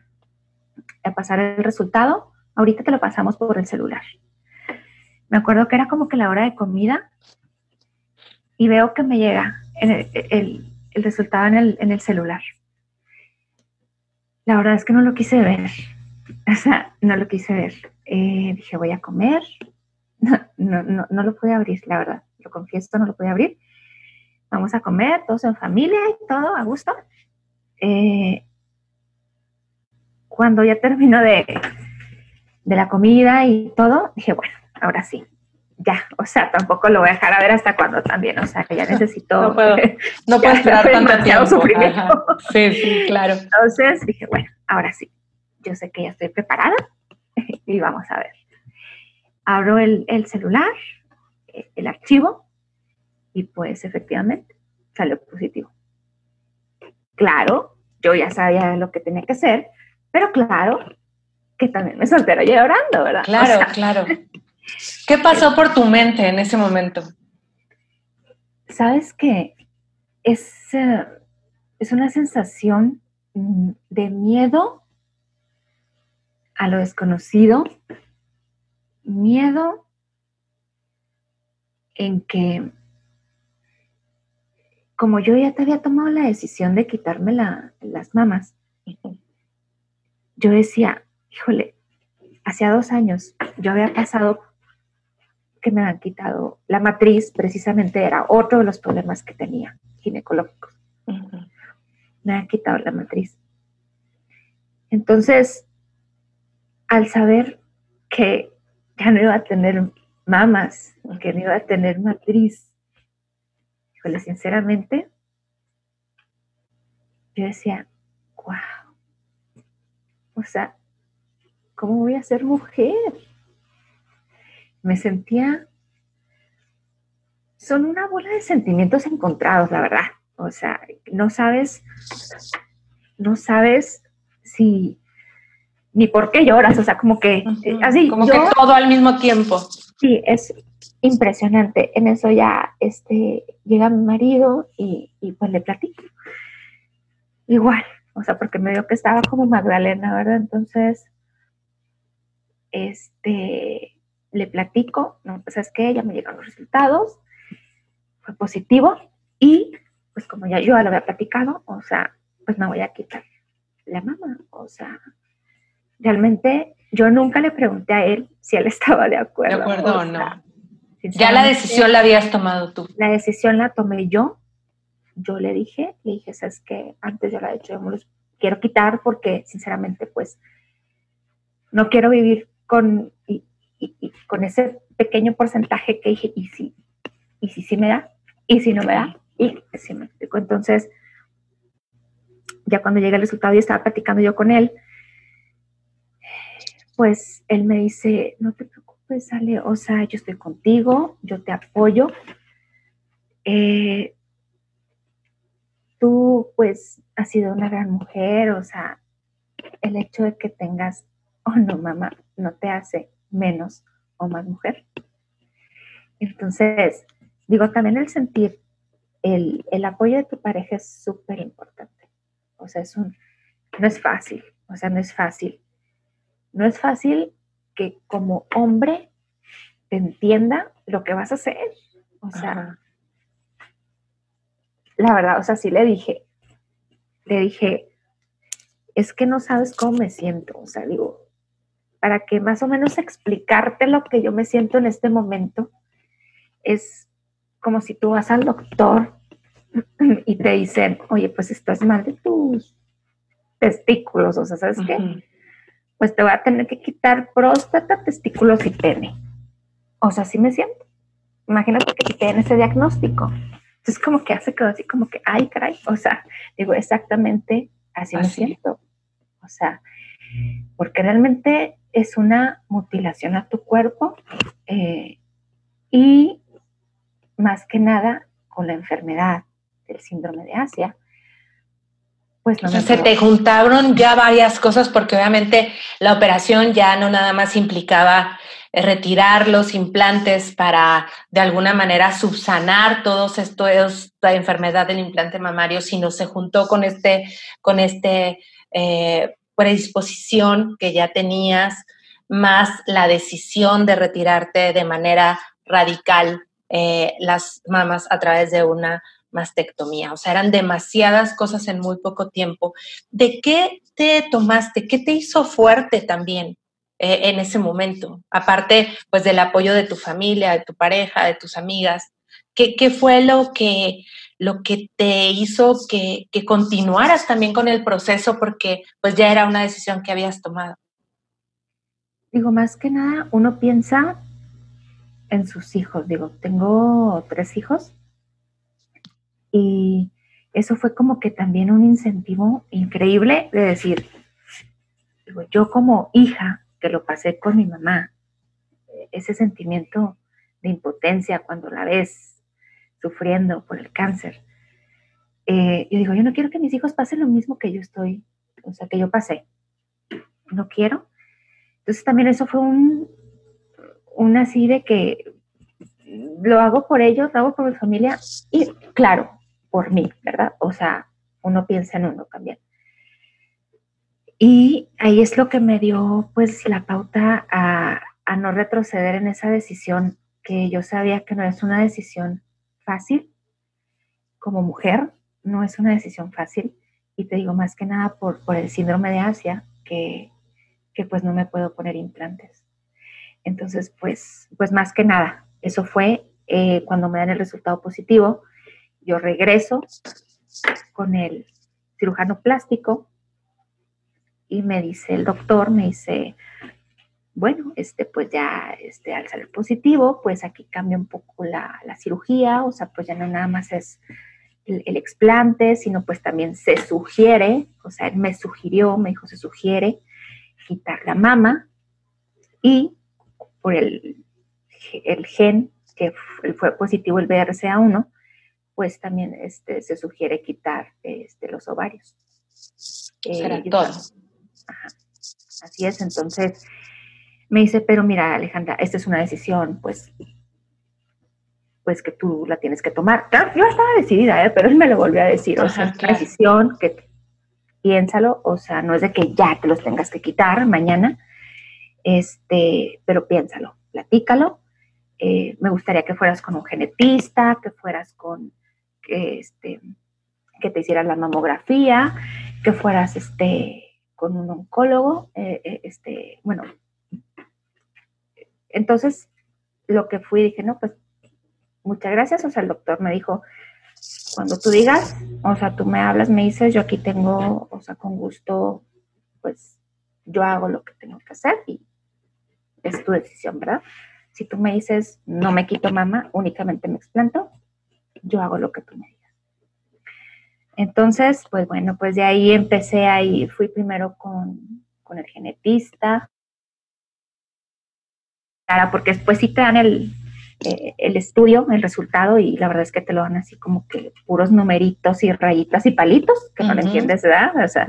pasar el resultado, ahorita te lo pasamos por el celular. Me acuerdo que era como que la hora de comida y veo que me llega el, resultado en el, celular. La verdad es que no lo quise ver. O sea, no lo quise ver. Eh, dije, voy a comer. No, no, no, lo pude abrir, la verdad. Lo confieso, no lo pude abrir vamos a comer, todos en familia y todo, a gusto. Eh, cuando ya terminó de, de la comida y todo, dije, bueno, ahora sí, ya, o sea, tampoco lo voy a dejar a ver hasta cuando también, o sea, que ya necesito. [laughs] No puedo, no [laughs] puedo esperar tanto tiempo. Sufrimiento. Sí, sí, claro. Entonces dije, bueno, ahora sí, yo sé que ya estoy preparada [laughs] y vamos a ver. Abro el, el celular, el archivo, y pues efectivamente salió positivo. Claro, yo ya sabía lo que tenía que hacer, pero claro que también me soltero llorando, ¿verdad? Claro, claro. ¿Qué pasó por tu mente en ese momento? Sabes que es, eh, es una sensación mm, de miedo a lo desconocido, miedo en que como yo ya te había tomado la decisión de quitarme las mamas, yo decía, híjole, hacía dos años yo había pasado que me han quitado la matriz, precisamente era otro de los problemas que tenía ginecológicos. Me han quitado la matriz. Entonces, al saber que ya no iba a tener mamas, que no iba a tener matriz, híjole, sinceramente, yo decía, wow, o sea, ¿cómo voy a ser mujer? Me sentía, son una bola de sentimientos encontrados, la verdad. O sea, no sabes, no sabes si, ni por qué lloras, o sea, como que, eh, así. Como que todo al mismo tiempo. Sí, es impresionante. En eso ya, este, llega mi marido y, y pues le platico. Igual, o sea, porque me dio que estaba como Magdalena, ¿verdad? Entonces, este, le platico, no, pues es que ya me llegaron los resultados, fue positivo y pues como ya yo ya lo había platicado, o sea, pues me voy a quitar la mamá, o sea, realmente yo nunca le pregunté a él si él [laughs] estaba de acuerdo. De acuerdo o, no. Ya la decisión la habías tomado tú. La decisión la tomé yo. Yo le dije, le dije, sabes que antes yo la he hecho, yo me los quiero quitar porque sinceramente pues no quiero vivir con, y, con ese pequeño porcentaje que dije, y si, y si sí me da, y si no me da, y si me explico. Entonces, ya cuando llega el resultado y estaba platicando yo con él, pues él me dice, no te preocupes, Ale, o sea, yo estoy contigo, yo te apoyo. Eh, tú, pues, has sido una gran mujer, o sea, el hecho de que tengas, oh no, mamá, no te hace menos o más mujer. Entonces, digo, también el sentir el, apoyo de tu pareja es súper importante. O sea, es un, no es fácil, o sea, no es fácil. No es fácil que como hombre te entienda lo que vas a hacer. O sea, la verdad, o sea, sí le dije, le dije, es que no sabes cómo me siento. O sea, digo, para que más o menos explicarte lo que yo me siento en este momento, es como si tú vas al doctor [clears throat] y te dicen, oye, pues estás mal de tus testículos, o sea, ¿sabes qué? Pues te voy a tener que quitar próstata, testículos y pene. O sea, así me siento. Imagínate que te den ese diagnóstico. Entonces, como que hace que así, como que, ay, caray. O sea, digo, exactamente así, me siento. O sea, porque realmente es una mutilación a tu cuerpo eh, y más que nada con la enfermedad del síndrome de Asia. Pues no se te juntaron ya varias cosas porque obviamente la operación ya no nada más implicaba eh, retirar los implantes para de alguna manera subsanar todos estos, la enfermedad del implante mamario, sino se juntó con este, con este eh, predisposición que ya tenías, más la decisión de retirarte de manera radical eh, las mamas a través de una mastectomía. O sea, eran demasiadas cosas en muy poco tiempo. ¿De qué te tomaste? ¿Qué te hizo fuerte también eh, en ese momento? Aparte, pues del apoyo de tu familia, de tu pareja, de tus amigas. ¿Qué, qué fue lo que, lo que te hizo que, que, continuaras también con el proceso porque pues ya era una decisión que habías tomado? Digo, más que nada, uno piensa en sus hijos. Digo, tengo tres hijos y eso fue como que también un incentivo increíble de decir, digo, yo como hija que lo pasé con mi mamá, ese sentimiento de impotencia cuando la ves sufriendo por el cáncer. Eh, yo digo, yo no quiero que mis hijos pasen lo mismo que yo estoy, o sea, que yo pasé. No quiero. Entonces también eso fue un, un así de que lo hago por ellos, lo hago por mi familia y claro, por mí, ¿verdad? O sea, uno piensa en uno también. Y ahí es lo que me dio pues la pauta a, a no retroceder en esa decisión que yo sabía que no es una decisión fácil como mujer, no es una decisión fácil. Y te digo más que nada por, por el síndrome de Asia, que, que, pues no me puedo poner implantes. Entonces, pues, pues más que nada, Eso fue eh, cuando me dan el resultado positivo. Yo regreso con el cirujano plástico y me dice el doctor, me dice, bueno, este, pues ya este, al salir positivo, pues aquí cambia un poco la, cirugía, o sea, pues ya no nada más es el, el, explante, sino pues también se sugiere, o sea, él me sugirió, me dijo, se sugiere quitar la mama y por el, el gen que fue positivo el BRCA1, pues también este, se sugiere quitar este, los ovarios. Eh, Así es, entonces me dice, pero mira Alejandra, esta es una decisión, pues, pues que tú la tienes que tomar. yo estaba decidida, ¿eh? pero él me lo volvió a decir, o sea, es una decisión que piénsalo, o sea, no es de que ya te los tengas que quitar mañana, este, pero piénsalo, platícalo. Eh, me gustaría que fueras con un genetista, que fueras con, que, este, que te hicieras la mamografía, que fueras, este, con un oncólogo, eh, este, bueno, entonces lo que fui, dije, no, pues muchas gracias, o sea, el doctor me dijo, cuando tú digas, o sea, tú me hablas, me dices, yo aquí tengo, o sea, con gusto, pues yo hago lo que tengo que hacer y es tu decisión, ¿verdad? Si tú me dices, no me quito mama, únicamente me explanto, yo hago lo que tú me digas. Entonces, pues bueno, pues de ahí empecé ahí, fui primero con, el genetista, porque después sí te dan el, eh, el estudio, el resultado, y la verdad es que te lo dan así como que puros numeritos y rayitas y palitos, que no lo entiendes, ¿verdad? O sea,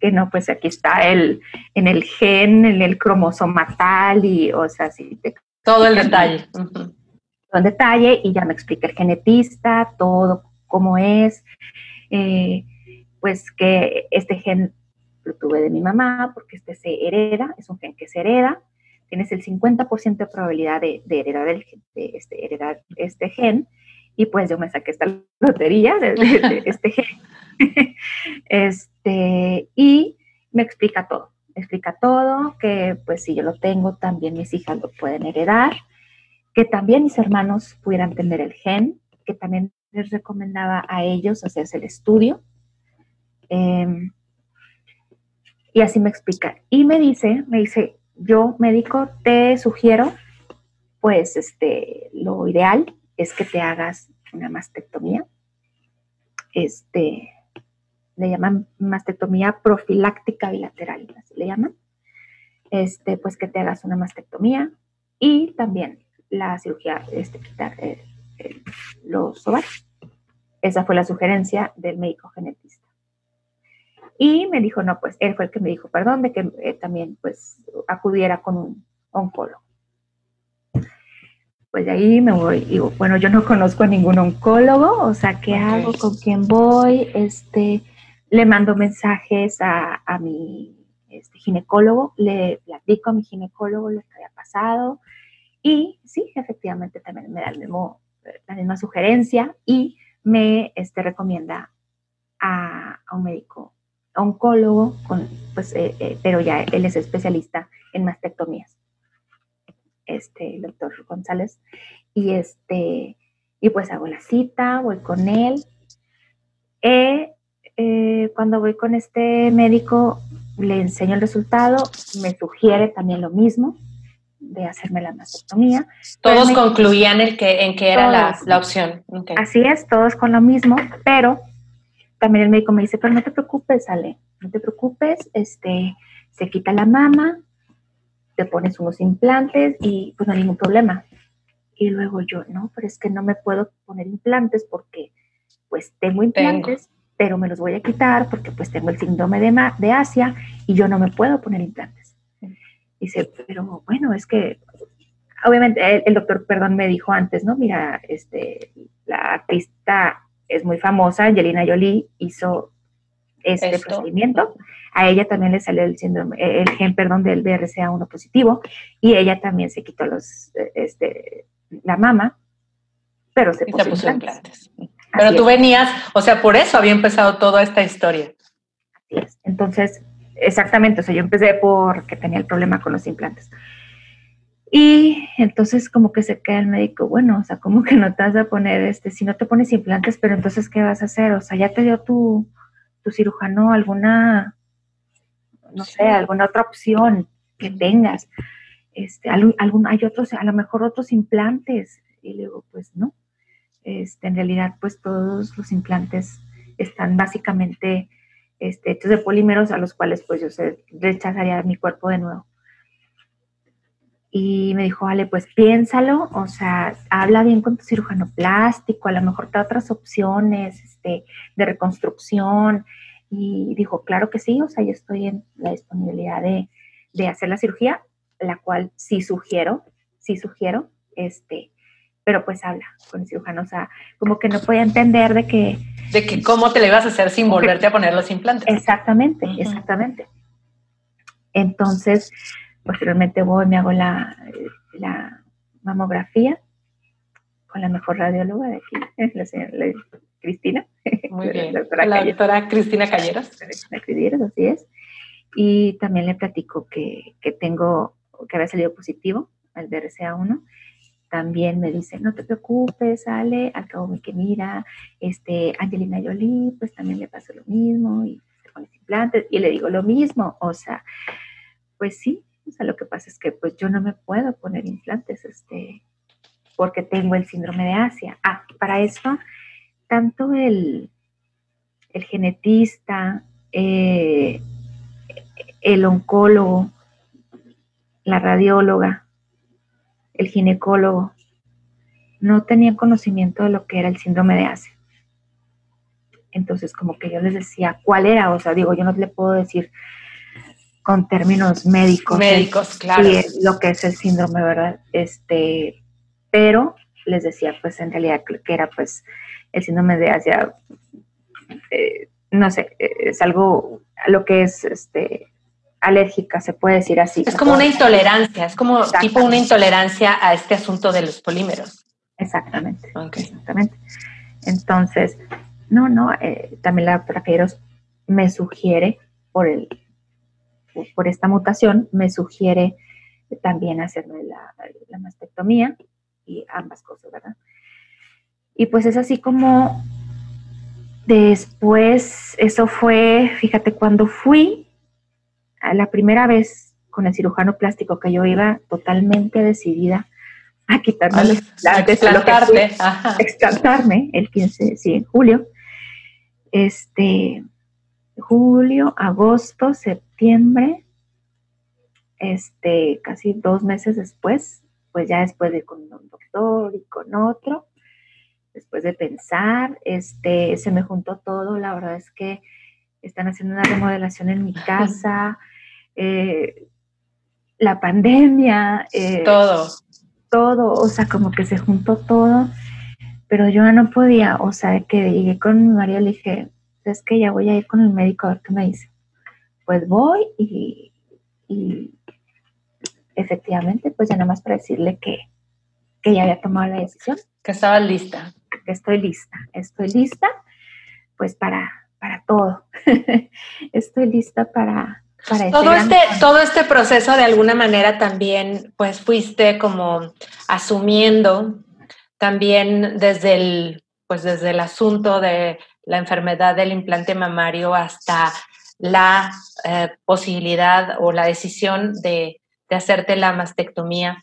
que no, pues aquí está el, en el gen, en el cromosomatal, y, o sea, sí. todo el detalle. Todo el detalle, y ya me explica el genetista, todo cómo es. Eh, pues que este gen lo tuve de mi mamá, porque este se hereda, es un gen que se hereda, tienes el 50% de probabilidad de, heredar, el, de este, heredar este gen, y pues yo me saqué esta [laughs] lotería de, este gen. [laughs] este, y me explica todo, me explica todo, que pues si yo lo tengo, también mis hijas lo pueden heredar, que también mis hermanos pudieran tener el gen, que también les recomendaba a ellos hacerse el estudio. Em, y así me explica. Y me dice, me dice, yo médico te sugiero, pues este, lo ideal es que te hagas una mastectomía. Este, le llaman mastectomía profiláctica bilateral, así le llaman. Este, pues que te hagas una mastectomía y también la cirugía, este, quitar los ovarios. Esa fue la sugerencia del médico genetista. Y me dijo, no, pues él fue el que me dijo, perdón, de que eh, también pues acudiera con un oncólogo. Pues de ahí me voy, digo, bueno, yo no conozco a ningún oncólogo, o sea, ¿qué hago? ¿Con quién voy? Este, le mando mensajes a, mi este, ginecólogo, le platico a mi ginecólogo lo que había pasado y sí, efectivamente también me da el mismo la misma sugerencia y me este, recomienda a, un médico oncólogo, con, pues, eh, eh, pero ya él es especialista en mastectomías, este, el doctor González, y este, y pues hago la cita, voy con él. Eh, cuando voy con este médico, le enseño el resultado, me sugiere también lo mismo, de hacerme la mastectomía. Todos concluían el que, en que era la, opción. Así es, todos con lo mismo, pero también el médico me dice, pero no te preocupes, Ale, no te preocupes, este, se quita la mama, te pones unos implantes y pues no hay ningún problema. Y luego yo, no, pero es que no me puedo poner implantes porque pues tengo implantes, pero me los voy a quitar porque pues tengo el síndrome de, de Asia y yo no me puedo poner implantes. Dice, pero bueno, es que obviamente el, doctor, perdón, me dijo antes, ¿no? Mira, este, la artista es muy famosa, Angelina Jolie hizo este procedimiento. A ella también le salió el síndrome, el gen, perdón, del BRCA1 positivo y ella también se quitó los, este, la mama, pero se, puso, implantes. Pero tú venías, o sea, por eso había empezado toda esta historia. Así es. Entonces, Exactamente, o sea, yo empecé porque tenía el problema con los implantes. Y entonces como que se queda el médico, bueno, o sea, como que no te vas a poner, este, si no te pones implantes, pero entonces, ¿qué vas a hacer? O sea, ya te dio tu, tu cirujano alguna, no sé, alguna otra opción que tengas. Este, algún, hay otros, a lo mejor otros implantes. Y le digo, pues no. Este, en realidad, pues todos los implantes están básicamente este, hechos de polímeros a los cuales pues yo se rechazaría mi cuerpo de nuevo. Y me dijo, vale, pues piénsalo, o sea, habla bien con tu cirujano plástico, a lo mejor te da otras opciones este, de reconstrucción. Y dijo, claro que sí, o sea, yo estoy en la disponibilidad de, de hacer la cirugía, la cual sí sugiero, sí sugiero, este, pero pues habla con el cirujano, o sea, como que no podía entender de que... De que cómo te le ibas a hacer sin volverte a poner los implantes. Exactamente, exactamente. Entonces, posteriormente voy, me hago la, la mamografía con la mejor radióloga de aquí, [laughs] la señora Cristina. Muy [laughs] bien. La doctora, la doctora Cristina Calleros. Cristina Calleros, así es. Y también le platico que, que tengo, que había salido positivo al BRCA1 también me dice, no te preocupes, sale, al cabo me que mira, este, Angelina Jolie, pues también le pasó lo mismo, y se pone implantes, y le digo lo mismo, o sea, pues sí, lo que pasa es que pues yo no me puedo poner implantes, este, porque tengo el síndrome de Asia. Ah, para esto, tanto el, el genetista, eh, el oncólogo, la radióloga, el ginecólogo, no tenía conocimiento de lo que era el síndrome de Asia. Entonces, como que yo les decía cuál era, o sea, digo, yo no le puedo decir con términos médicos. Médicos, claro. lo que es el síndrome, ¿verdad? Este, pero les decía, pues en realidad que era pues el síndrome de Asia, eh, no sé, es algo, lo que es este alérgica, se puede decir así. Es como una intolerancia, es como tipo una intolerancia a este asunto de los polímeros. Exactamente. Exactamente. Entonces, no, no, eh, también la doctora me sugiere, por, el, por esta mutación, me sugiere también hacerme la, la mastectomía y ambas cosas, ¿verdad? Y pues es así como después, eso fue, fíjate, cuando fui, la primera vez con el cirujano plástico que yo iba totalmente decidida a quitarme los implantes, extractarme el 15, sí, en julio. Este, julio, agosto, septiembre, este, casi dos meses después, pues ya después de con un doctor y con otro, después de pensar, este, se me juntó todo, la verdad es que están haciendo una remodelación en mi [laughs] casa, eh, la pandemia. Eh, todo. Todo, o sea, como que se juntó todo, pero yo no podía, o sea, que llegué con mi marido y le dije, es que ya voy a ir con el médico a ver qué me dice. Pues voy y, y efectivamente, pues ya nada más para decirle que, que ya había tomado la decisión. Que estaba lista. Que estoy lista, estoy lista, pues para, para todo. [laughs] estoy lista para, todo este, todo este proceso de alguna manera también, pues fuiste como asumiendo también desde el, pues desde el asunto de la enfermedad del implante mamario hasta la eh, posibilidad o la decisión de, hacerte la mastectomía.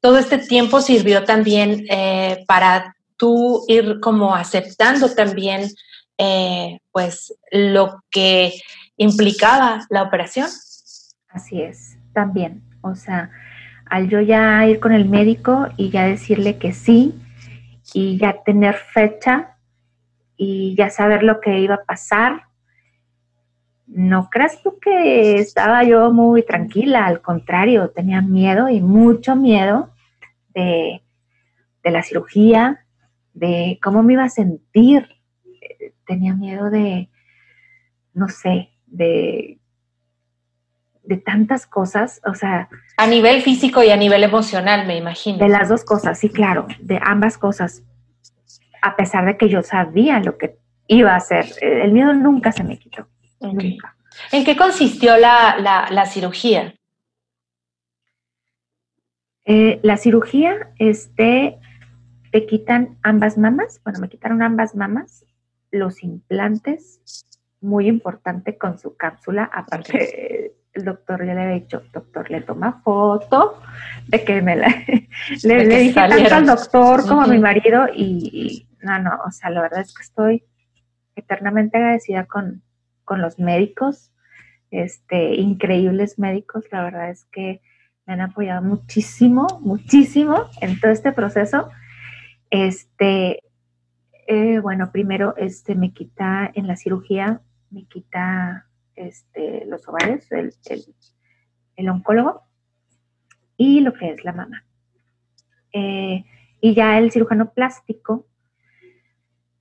Todo este tiempo sirvió también eh, para tú ir como aceptando también eh, pues lo que implicaba la operación. Así es, también. O sea, al yo ya ir con el médico y ya decirle que sí y ya tener fecha y ya saber lo que iba a pasar, no creas tú que estaba yo muy tranquila, al contrario, tenía miedo y mucho miedo de, de la cirugía, de cómo me iba a sentir. Tenía miedo de, no sé, de, de tantas cosas, o sea... A nivel físico y a nivel emocional, me imagino. De las dos cosas, sí, claro, de ambas cosas, a pesar de que yo sabía lo que iba a hacer. El miedo nunca se me quitó. Nunca. ¿En qué consistió la, la, cirugía? Eh, la cirugía, este, te quitan ambas mamas, bueno, me quitaron ambas mamas, los implantes, muy importante con su cápsula, aparte el doctor ya le había dicho, doctor, le toma foto de que me la, [laughs] le, dije tanto al doctor como a mi marido y, no, no, o sea, la verdad es que estoy eternamente agradecida con, con los médicos, este, increíbles médicos, la verdad es que me han apoyado muchísimo, muchísimo en todo este proceso. Este, eh, bueno, primero este, me quita en la cirugía, me quita este, los ovarios, el, el, oncólogo, y lo que es la mama. Eh, y ya el cirujano plástico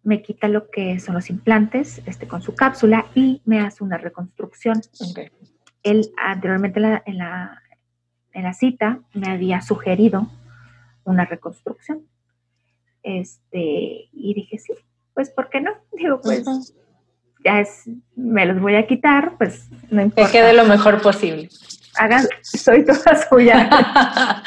me quita lo que son los implantes este, con su cápsula y me hace una reconstrucción. Él anteriormente en la, en la cita me había sugerido una reconstrucción. Este, y dije, sí, pues ¿por qué no? [laughs] Digo, pues ya es, me los voy a quitar, pues no importa. Que quede lo mejor posible. Hagan, soy toda suya. [laughs] [laughs]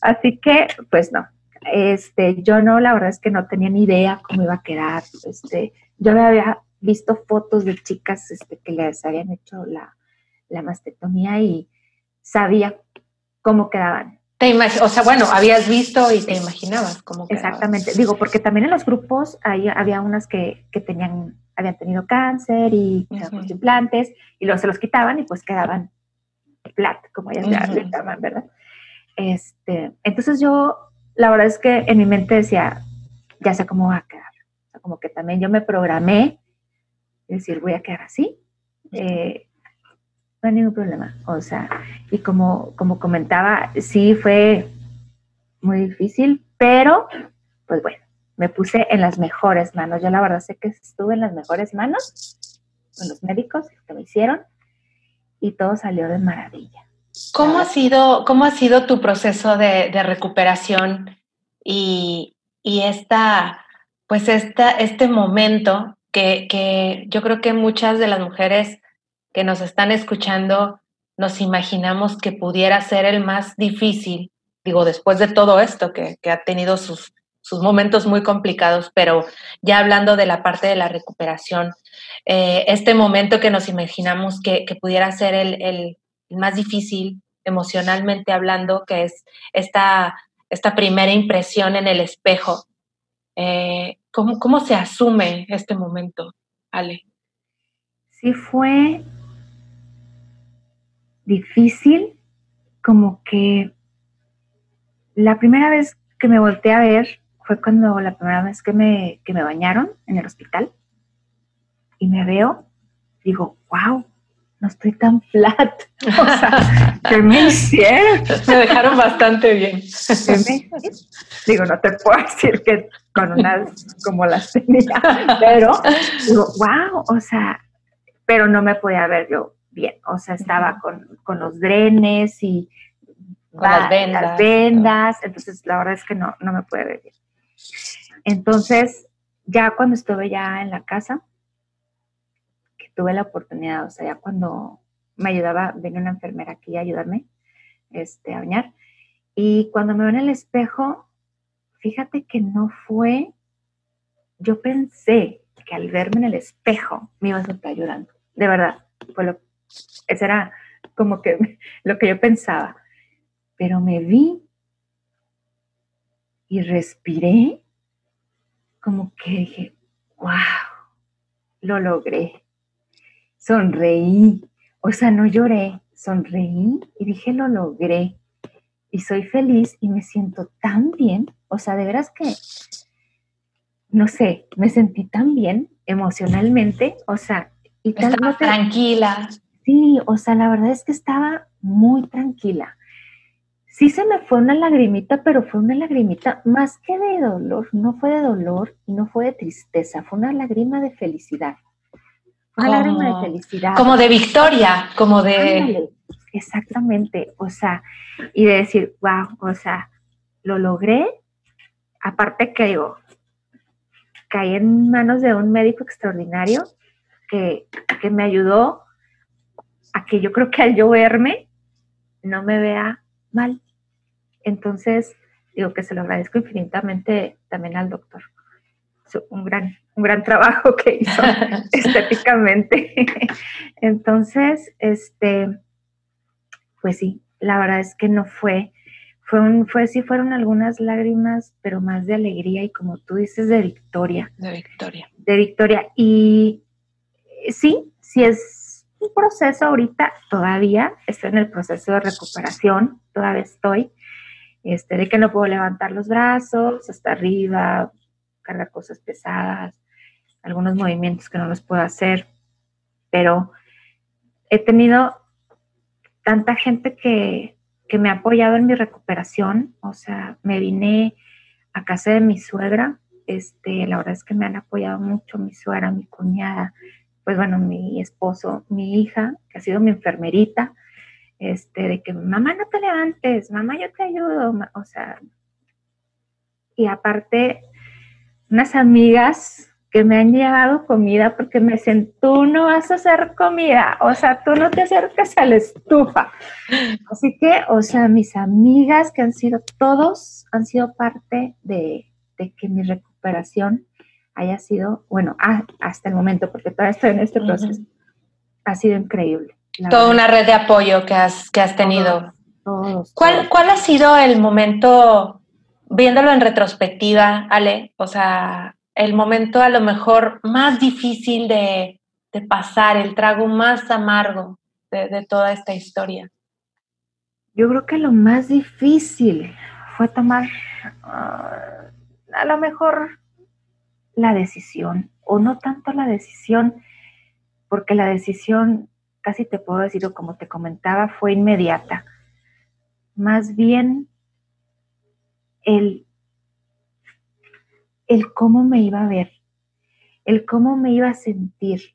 Así que, pues no. Este, yo no, la verdad es que no tenía ni idea cómo iba a quedar. Este, yo había visto fotos de chicas este, que les habían hecho la, la mastectomía y sabía cómo quedaban. Te o sea, bueno, habías visto y te imaginabas cómo quedaban. Exactamente. Digo, porque también en los grupos ahí había unas que, que tenían, habían tenido cáncer y uh implantes y luego se los quitaban y pues quedaban flat, como ellas uh le llaman, ¿verdad? Este, entonces yo, la verdad es que en mi mente decía, ya sé cómo va a quedar. O sea, como que también yo me programé, decir, voy a quedar así. Eh, no hay ningún problema. O sea, y como, como comentaba, sí fue muy difícil, pero pues bueno, me puse en las mejores manos. Yo la verdad sé que estuve en las mejores manos con los médicos que me hicieron y todo salió de maravilla. ¿Cómo ha sido, cómo ha sido tu proceso de, recuperación y, y, esta, pues esta, este momento que, que yo creo que muchas de las mujeres que nos están escuchando nos imaginamos que pudiera ser el más difícil, digo, después de todo esto, que, ha tenido sus, sus, momentos muy complicados, pero ya hablando de la parte de la recuperación, eh, este momento que nos imaginamos que, pudiera ser el, más difícil emocionalmente hablando, que es esta, esta primera impresión en el espejo. Eh, ¿cómo, ¿Cómo se asume este momento, Ale? Sí, fue difícil, como que la primera vez que me volteé a ver fue cuando la primera vez que me, que me bañaron en el hospital y me veo, digo, wow, no estoy tan flat. [laughs] O sea, ¿qué me hicieron? Me dejaron bastante bien. Digo, no te puedo decir que con unas como las tenía, pero digo, wow, o sea, pero no me podía ver yo bien, o sea, estaba con, los drenes y las, vendas. entonces la verdad es que no, no me puede ver bien. Entonces, ya cuando estuve ya en la casa, tuve la oportunidad, o sea, ya cuando me ayudaba, venía una enfermera aquí a ayudarme este, a bañar, y cuando me veo en el espejo, fíjate que no fue, yo pensé que al verme en el espejo me iba a estar llorando, de verdad, eso era como que [laughs] lo que yo pensaba. Pero me vi y respiré como que dije, wow, lo logré. Sonreí, o sea, no lloré, sonreí y dije, lo logré. Y soy feliz y me siento tan bien, o sea, de veras que, no sé, me sentí tan bien emocionalmente, o sea, y tan tranquila. Sí, o sea, la verdad es que estaba muy tranquila. Sí se me fue una lagrimita, pero fue una lagrimita más que de dolor, no fue de dolor y no fue de tristeza, fue una lágrima de felicidad. Lágrima de felicidad. Como de victoria, como de... exactamente, o sea, y de decir, wow, o sea, lo logré. Aparte que digo, caí en manos de un médico extraordinario que, que me ayudó a que yo creo que al yo verme no me vea mal. Entonces, digo que se lo agradezco infinitamente también al doctor. Un gran, un gran trabajo que hizo [laughs] estéticamente. Entonces, este, pues sí, la verdad es que no fue, fue un, fue, sí fueron algunas lágrimas, pero más de alegría y como tú dices, de victoria. De victoria. De victoria. Y sí, sí es un proceso ahorita, todavía estoy en el proceso de recuperación, todavía estoy, este, de que no puedo levantar los brazos hasta arriba, cargar cosas pesadas, algunos movimientos que no los puedo hacer, pero he tenido tanta gente que, que me ha apoyado en mi recuperación, o sea, me vine a casa de mi suegra, este, la verdad es que me han apoyado mucho mi suegra, mi cuñada, pues bueno, mi esposo, mi hija, que ha sido mi enfermerita, este, de que mamá no te levantes, mamá yo te ayudo, o sea, y aparte, unas amigas que me han llevado comida porque me dicen, tú no vas a hacer comida, o sea, tú no te acercas a la estufa. Así que, o sea, mis amigas que han sido, todos han sido parte de, de que mi recuperación haya sido, bueno, hasta el momento, porque todavía estoy en este proceso, ha sido increíble. Toda una red de apoyo que has, que has tenido. Todos, ¿Cuál, ¿Cuál ha sido el momento, viéndolo en retrospectiva, Ale? O sea, el momento a lo mejor más difícil de, de pasar, el trago más amargo de, de toda esta historia. Yo creo que lo más difícil fue tomar, uh, a lo mejor la decisión, o no tanto la decisión, porque la decisión, casi te puedo decir, o como te comentaba, fue inmediata. Más bien el, el cómo me iba a ver, el cómo me iba a sentir.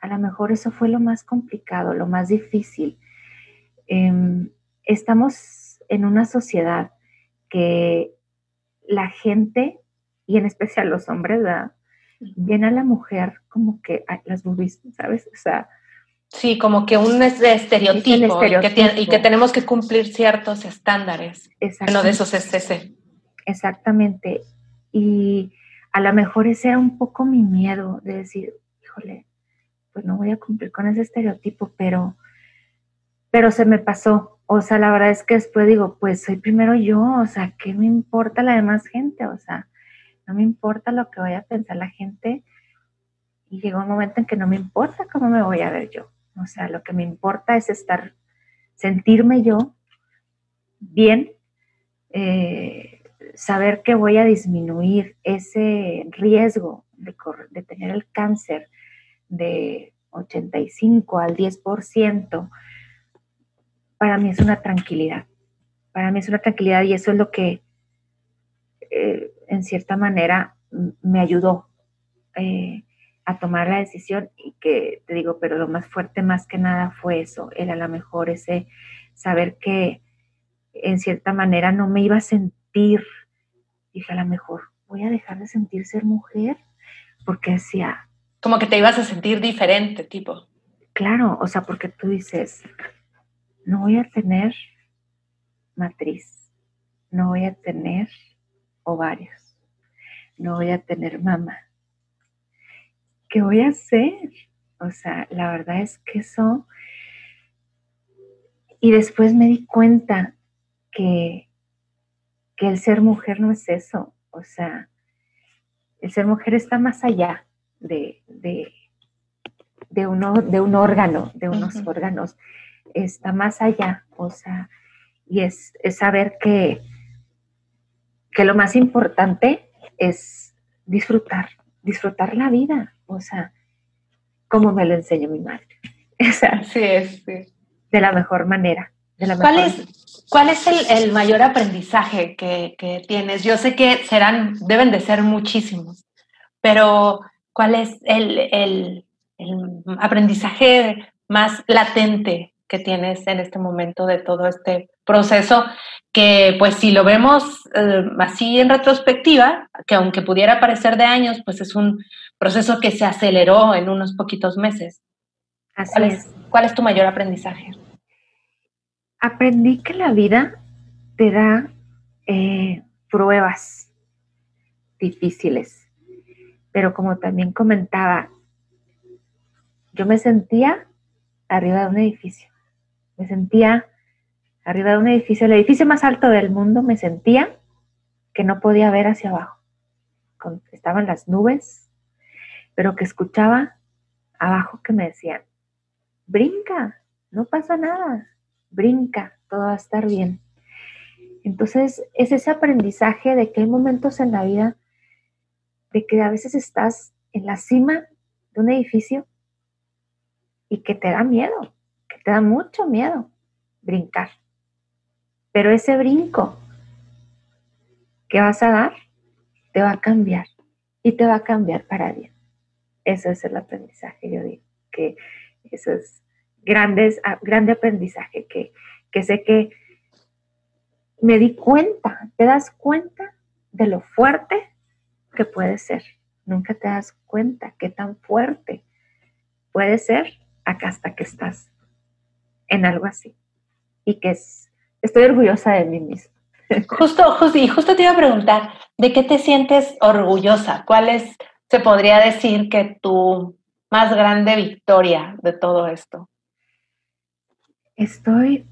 A lo mejor eso fue lo más complicado, lo más difícil. Eh, estamos en una sociedad que la gente y en especial los hombres, ¿verdad? Ven a la mujer como que las boobies, ¿sabes? O sea... Sí, como que un estereotipo, Y, que tenemos que cumplir ciertos estándares. Uno de esos es ese. Exactamente. Y a lo mejor ese era un poco mi miedo de decir, híjole, pues no voy a cumplir con ese estereotipo, pero, pero se me pasó. O sea, la verdad es que después digo, pues soy primero yo, o sea, ¿qué me importa la demás gente? O sea, no me importa lo que vaya a pensar la gente. Y llegó un momento en que no me importa cómo me voy a ver yo. O sea, lo que me importa es estar, sentirme yo bien, eh, saber que voy a disminuir ese riesgo de, tener el cáncer de 85 al 10%, para mí es una tranquilidad. Para mí es una tranquilidad y eso es lo que eh, en cierta manera me ayudó eh, a tomar la decisión y que te digo, pero lo más fuerte más que nada fue eso, era a lo mejor ese saber que en cierta manera no me iba a sentir, dije a lo mejor voy a dejar de sentir ser mujer, porque decía... Como que te ibas a sentir diferente, tipo. Claro, o sea, porque tú dices, no voy a tener matriz, no voy a tener ovarios. No voy a tener mamá. ¿Qué voy a hacer? O sea, la verdad es que eso... Y después me di cuenta que, que el ser mujer no es eso. O sea, el ser mujer está más allá de, de, de, uno, de un órgano, de unos órganos. Está más allá. O sea, y es, es saber que, que lo más importante es disfrutar, disfrutar la vida, o sea, como me lo enseñó mi madre. [laughs] Así es, sí. De la mejor manera. ¿Cuál, Es, ¿Cuál es el, mayor aprendizaje que, tienes? Yo sé que serán, deben de ser muchísimos, pero ¿cuál es el, el aprendizaje más latente que tienes en este momento de todo este proceso que pues si lo vemos eh, así en retrospectiva, que aunque pudiera parecer de años, pues es un proceso que se aceleró en unos poquitos meses. Así ¿Cuál es, ¿Cuál es tu mayor aprendizaje? Aprendí que la vida te da eh, pruebas difíciles, pero como también comentaba, yo me sentía arriba de un edificio, me sentía arriba de un edificio, el edificio más alto del mundo, me sentía que no podía ver hacia abajo. Estaban las nubes, pero que escuchaba abajo que me decían, brinca, no pasa nada, brinca, todo va a estar bien. Entonces, es ese aprendizaje de que hay momentos en la vida de que a veces estás en la cima de un edificio y que te da miedo, que te da mucho miedo brincar. Pero ese brinco que vas a dar te va a cambiar y te va a cambiar para bien. Ese es el aprendizaje, yo digo, que eso es grandes, grande aprendizaje, que, que sé que me di cuenta, te das cuenta de lo fuerte que puede ser. Nunca te das cuenta qué tan fuerte puede ser acá hasta que estás en algo así. Y que es, estoy orgullosa de mí misma. [laughs] Justo, justo, y justo te iba a preguntar, ¿de qué te sientes orgullosa? ¿Cuál es, se podría decir, que tu más grande victoria de todo esto? Estoy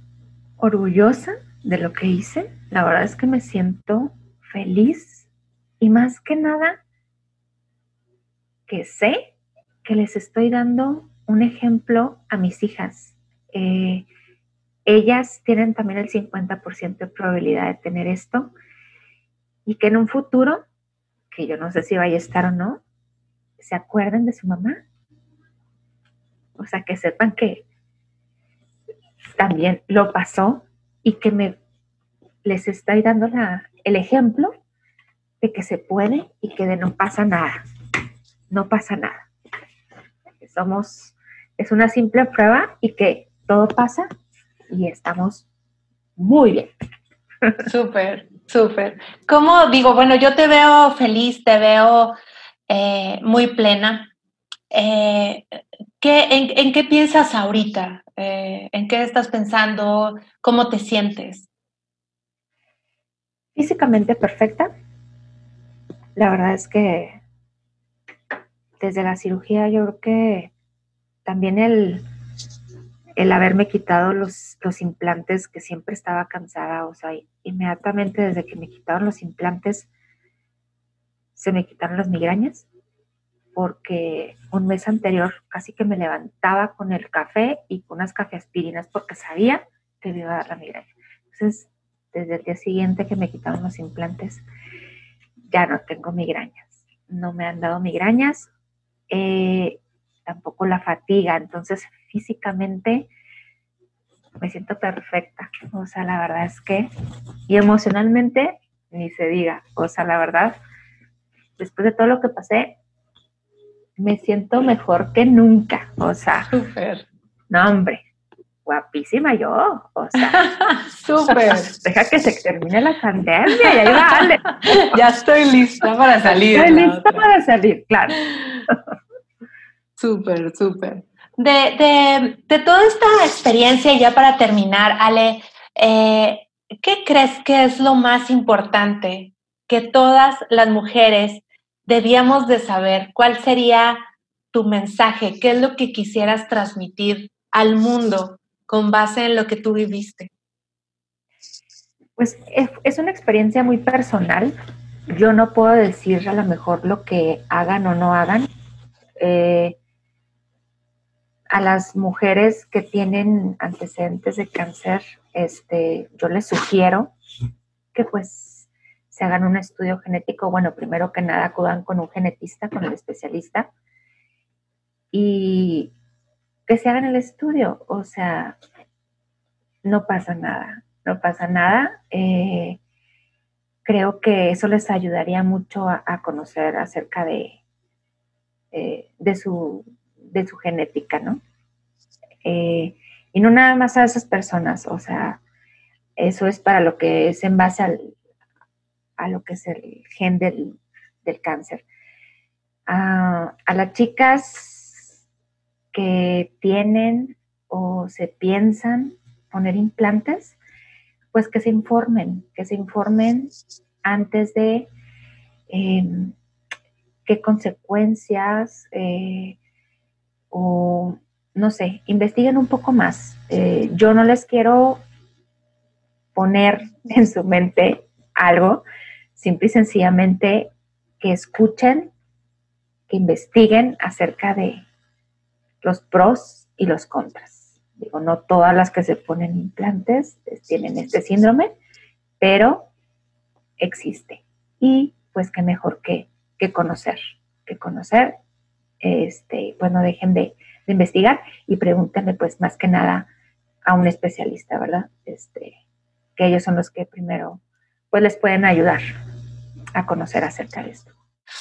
orgullosa de lo que hice. La verdad es que me siento feliz y más que nada que sé que les estoy dando un ejemplo a mis hijas. Eh, ellas tienen también el 50% de probabilidad de tener esto y que en un futuro, que yo no sé si vaya a estar o no, se acuerden de su mamá. O sea, que sepan que también lo pasó y que me les estoy dando el ejemplo de que se puede y que de no pasa nada. No pasa nada. Somos, es una simple prueba y que todo pasa y estamos muy bien. [laughs] Súper, súper. ¿Cómo digo? Bueno, yo te veo feliz, te veo eh, muy plena. Eh, en, qué piensas ahorita? Eh, ¿En qué estás pensando? ¿Cómo te sientes? Físicamente perfecta. La verdad es que desde la cirugía yo creo que también el, el haberme quitado los, los implantes, que siempre estaba cansada, o sea, inmediatamente desde que me quitaron los implantes, se me quitaron las migrañas, porque un mes anterior casi que me levantaba con el café y con unas cafeaspirinas porque sabía que me iba a dar la migraña. Entonces, desde el día siguiente que me quitaron los implantes, ya no tengo migrañas. No me han dado migrañas. Eh, tampoco la fatiga, entonces físicamente me siento perfecta, o sea, la verdad es que, y emocionalmente, ni se diga, o sea, la verdad, después de todo lo que pasé, me siento mejor que nunca, o sea, súper. No, hombre, guapísima yo, o sea, [laughs] súper. Deja que se termine la pandemia y ahí vale. ya estoy lista para salir. Estoy lista para salir, claro. [laughs] Súper, súper. De, toda esta experiencia, ya para terminar, Ale, eh, ¿qué crees que es lo más importante que todas las mujeres debíamos de saber? ¿Cuál sería tu mensaje? ¿Qué es lo que quisieras transmitir al mundo con base en lo que tú viviste? Pues es, una experiencia muy personal. Yo no puedo decir a lo mejor lo que hagan o no hagan. Eh, a las mujeres que tienen antecedentes de cáncer, este, yo les sugiero que pues se hagan un estudio genético. Bueno, primero que nada acudan con un genetista, con el especialista, y que se hagan el estudio. O sea, no pasa nada, no pasa nada. Eh, creo que eso les ayudaría mucho a, conocer acerca de, eh, de su de su genética, ¿no? Eh, y no nada más a esas personas, o sea, eso es para lo que es en base al, a lo que es el gen del, cáncer. a las chicas que tienen o se piensan poner implantes, pues que se informen, que se informen antes de em, qué consecuencias eh, o no sé, investiguen un poco más. Eh, yo no les quiero poner en su mente algo, simple y sencillamente que escuchen, que investiguen acerca de los pros y los contras. Digo, no todas las que se ponen implantes tienen este síndrome, pero existe. Y pues qué mejor que, que conocer, que conocer, este, pues no dejen de, de investigar y pregúntenle pues más que nada a un especialista, ¿verdad? Este, que ellos son los que primero pues les pueden ayudar a conocer acerca de esto.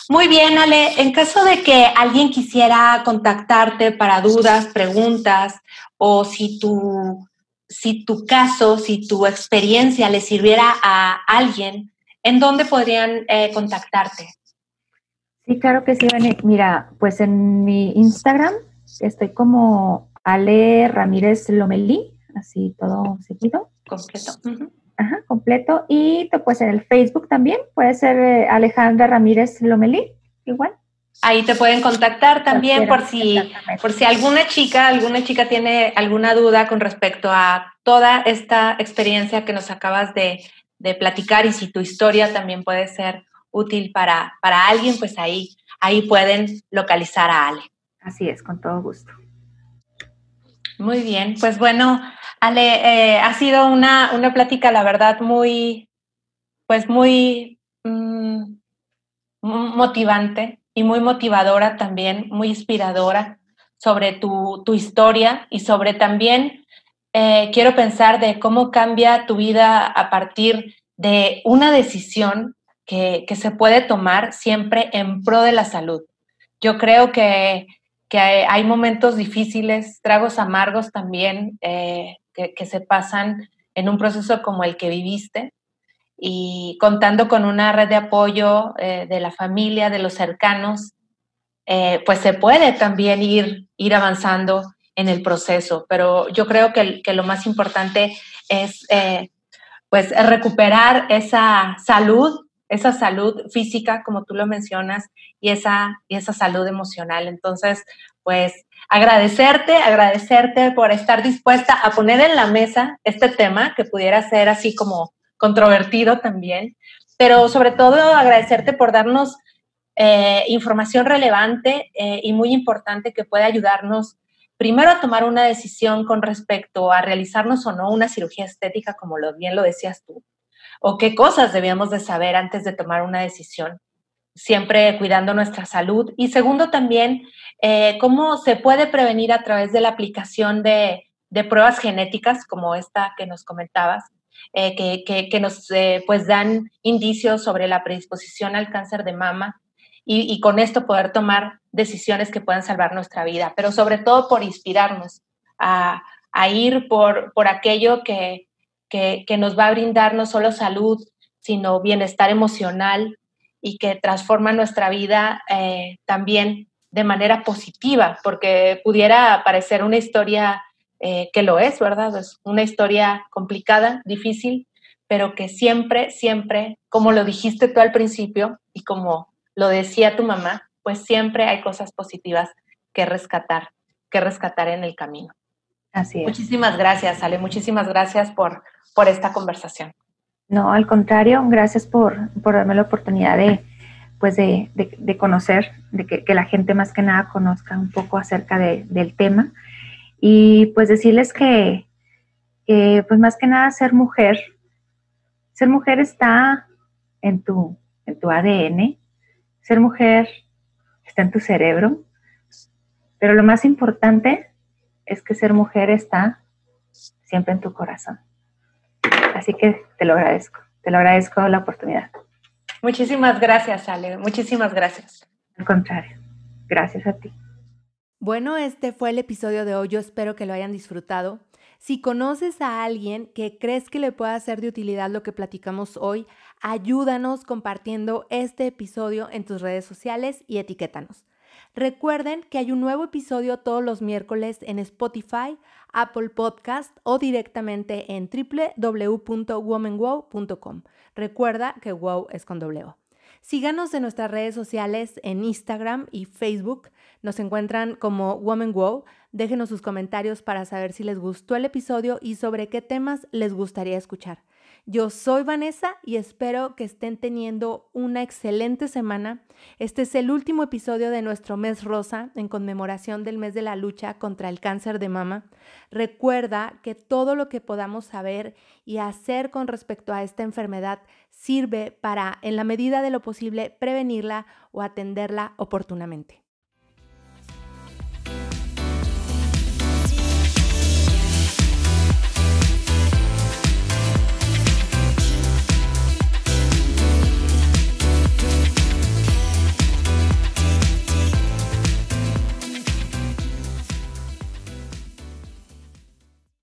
Muy bien, Ale. En caso de que alguien quisiera contactarte para dudas, preguntas, o si tu, si tu caso, si tu experiencia le sirviera a alguien, ¿en dónde podrían eh, contactarte? Sí, claro que sí, Mira, pues en mi Instagram Estoy como Ale Ramírez Lomelí, así todo seguido. Completo. Ajá, completo. Y te puede ser el Facebook también, puede ser eh, Alejandra Ramírez Lomelí, igual. Ahí te pueden contactar también por si, por si alguna chica, alguna chica tiene alguna duda con respecto a toda esta experiencia que nos acabas de, de platicar y si tu historia también puede ser útil para, para alguien, pues ahí, ahí pueden localizar a Ale. Así es, con todo gusto. Muy bien, pues bueno, Ale, eh, ha sido una, una, plática, la verdad, muy, pues muy mm, motivante y muy motivadora también, muy inspiradora sobre tu, tu historia y sobre también, eh, quiero pensar de cómo cambia tu vida a partir de una decisión que, que se puede tomar siempre en pro de la salud. Yo creo que que hay, momentos difíciles, tragos amargos también eh, que, se pasan en un proceso como el que viviste y contando con una red de apoyo eh, de la familia, de los cercanos, eh, pues se puede también ir, ir avanzando en el proceso. Pero yo creo que, que lo más importante es pues recuperar esa salud, esa salud física, como tú lo mencionas, y esa, y esa salud emocional. Entonces, pues agradecerte, agradecerte por estar dispuesta a poner en la mesa este tema que pudiera ser así como controvertido también, pero sobre todo agradecerte por darnos eh, información relevante eh, y muy importante que puede ayudarnos primero a tomar una decisión con respecto a realizarnos o no una cirugía estética, como lo, bien lo decías tú, o qué cosas debíamos de saber antes de tomar una decisión siempre cuidando nuestra salud. Y segundo, también, eh, cómo se puede prevenir a través de la aplicación de, pruebas genéticas, como esta que nos comentabas, eh, que, nos eh, pues dan indicios sobre la predisposición al cáncer de mama y, con esto poder tomar decisiones que puedan salvar nuestra vida, pero sobre todo por inspirarnos a, ir por, por aquello que, que nos va a brindar no solo salud, sino bienestar emocional, y que transforma nuestra vida eh, también de manera positiva, porque pudiera parecer una historia eh, que lo es, ¿verdad? Es una historia complicada, difícil, pero que siempre, siempre, como lo dijiste tú al principio y como lo decía tu mamá, pues siempre hay cosas positivas que rescatar, que rescatar en el camino. Así es. Muchísimas gracias, Ale, muchísimas gracias por, por esta conversación. No, al contrario, gracias por, darme la oportunidad de, pues de, conocer, de que, la gente más que nada conozca un poco acerca del tema. Y pues decirles que, pues más que nada ser mujer, ser mujer está en tu, en tu ADN, ser mujer está en tu cerebro, pero lo más importante es que ser mujer está siempre en tu corazón. Así que te lo agradezco, te lo agradezco la oportunidad. Muchísimas gracias, Ale, muchísimas gracias. Al contrario, gracias a ti. Bueno, este fue el episodio de hoy, yo espero que lo hayan disfrutado. Si conoces a alguien que crees que le pueda ser de utilidad lo que platicamos hoy, ayúdanos compartiendo este episodio en tus redes sociales y etiquétanos. Recuerden que hay un nuevo episodio todos los miércoles en Spotify, Apple Podcast o directamente en www.womanwow.com. Recuerda que wow es con O. Síganos en nuestras redes sociales en Instagram y Facebook. Nos encuentran como Woman Wow. Déjenos sus comentarios para saber si les gustó el episodio y sobre qué temas les gustaría escuchar. Yo soy Vanessa y espero que estén teniendo una excelente semana. Este es el último episodio de nuestro mes rosa en conmemoración del mes de la lucha contra el cáncer de mama. Recuerda que todo lo que podamos saber y hacer con respecto a esta enfermedad sirve para, en la medida de lo posible, prevenirla o atenderla oportunamente.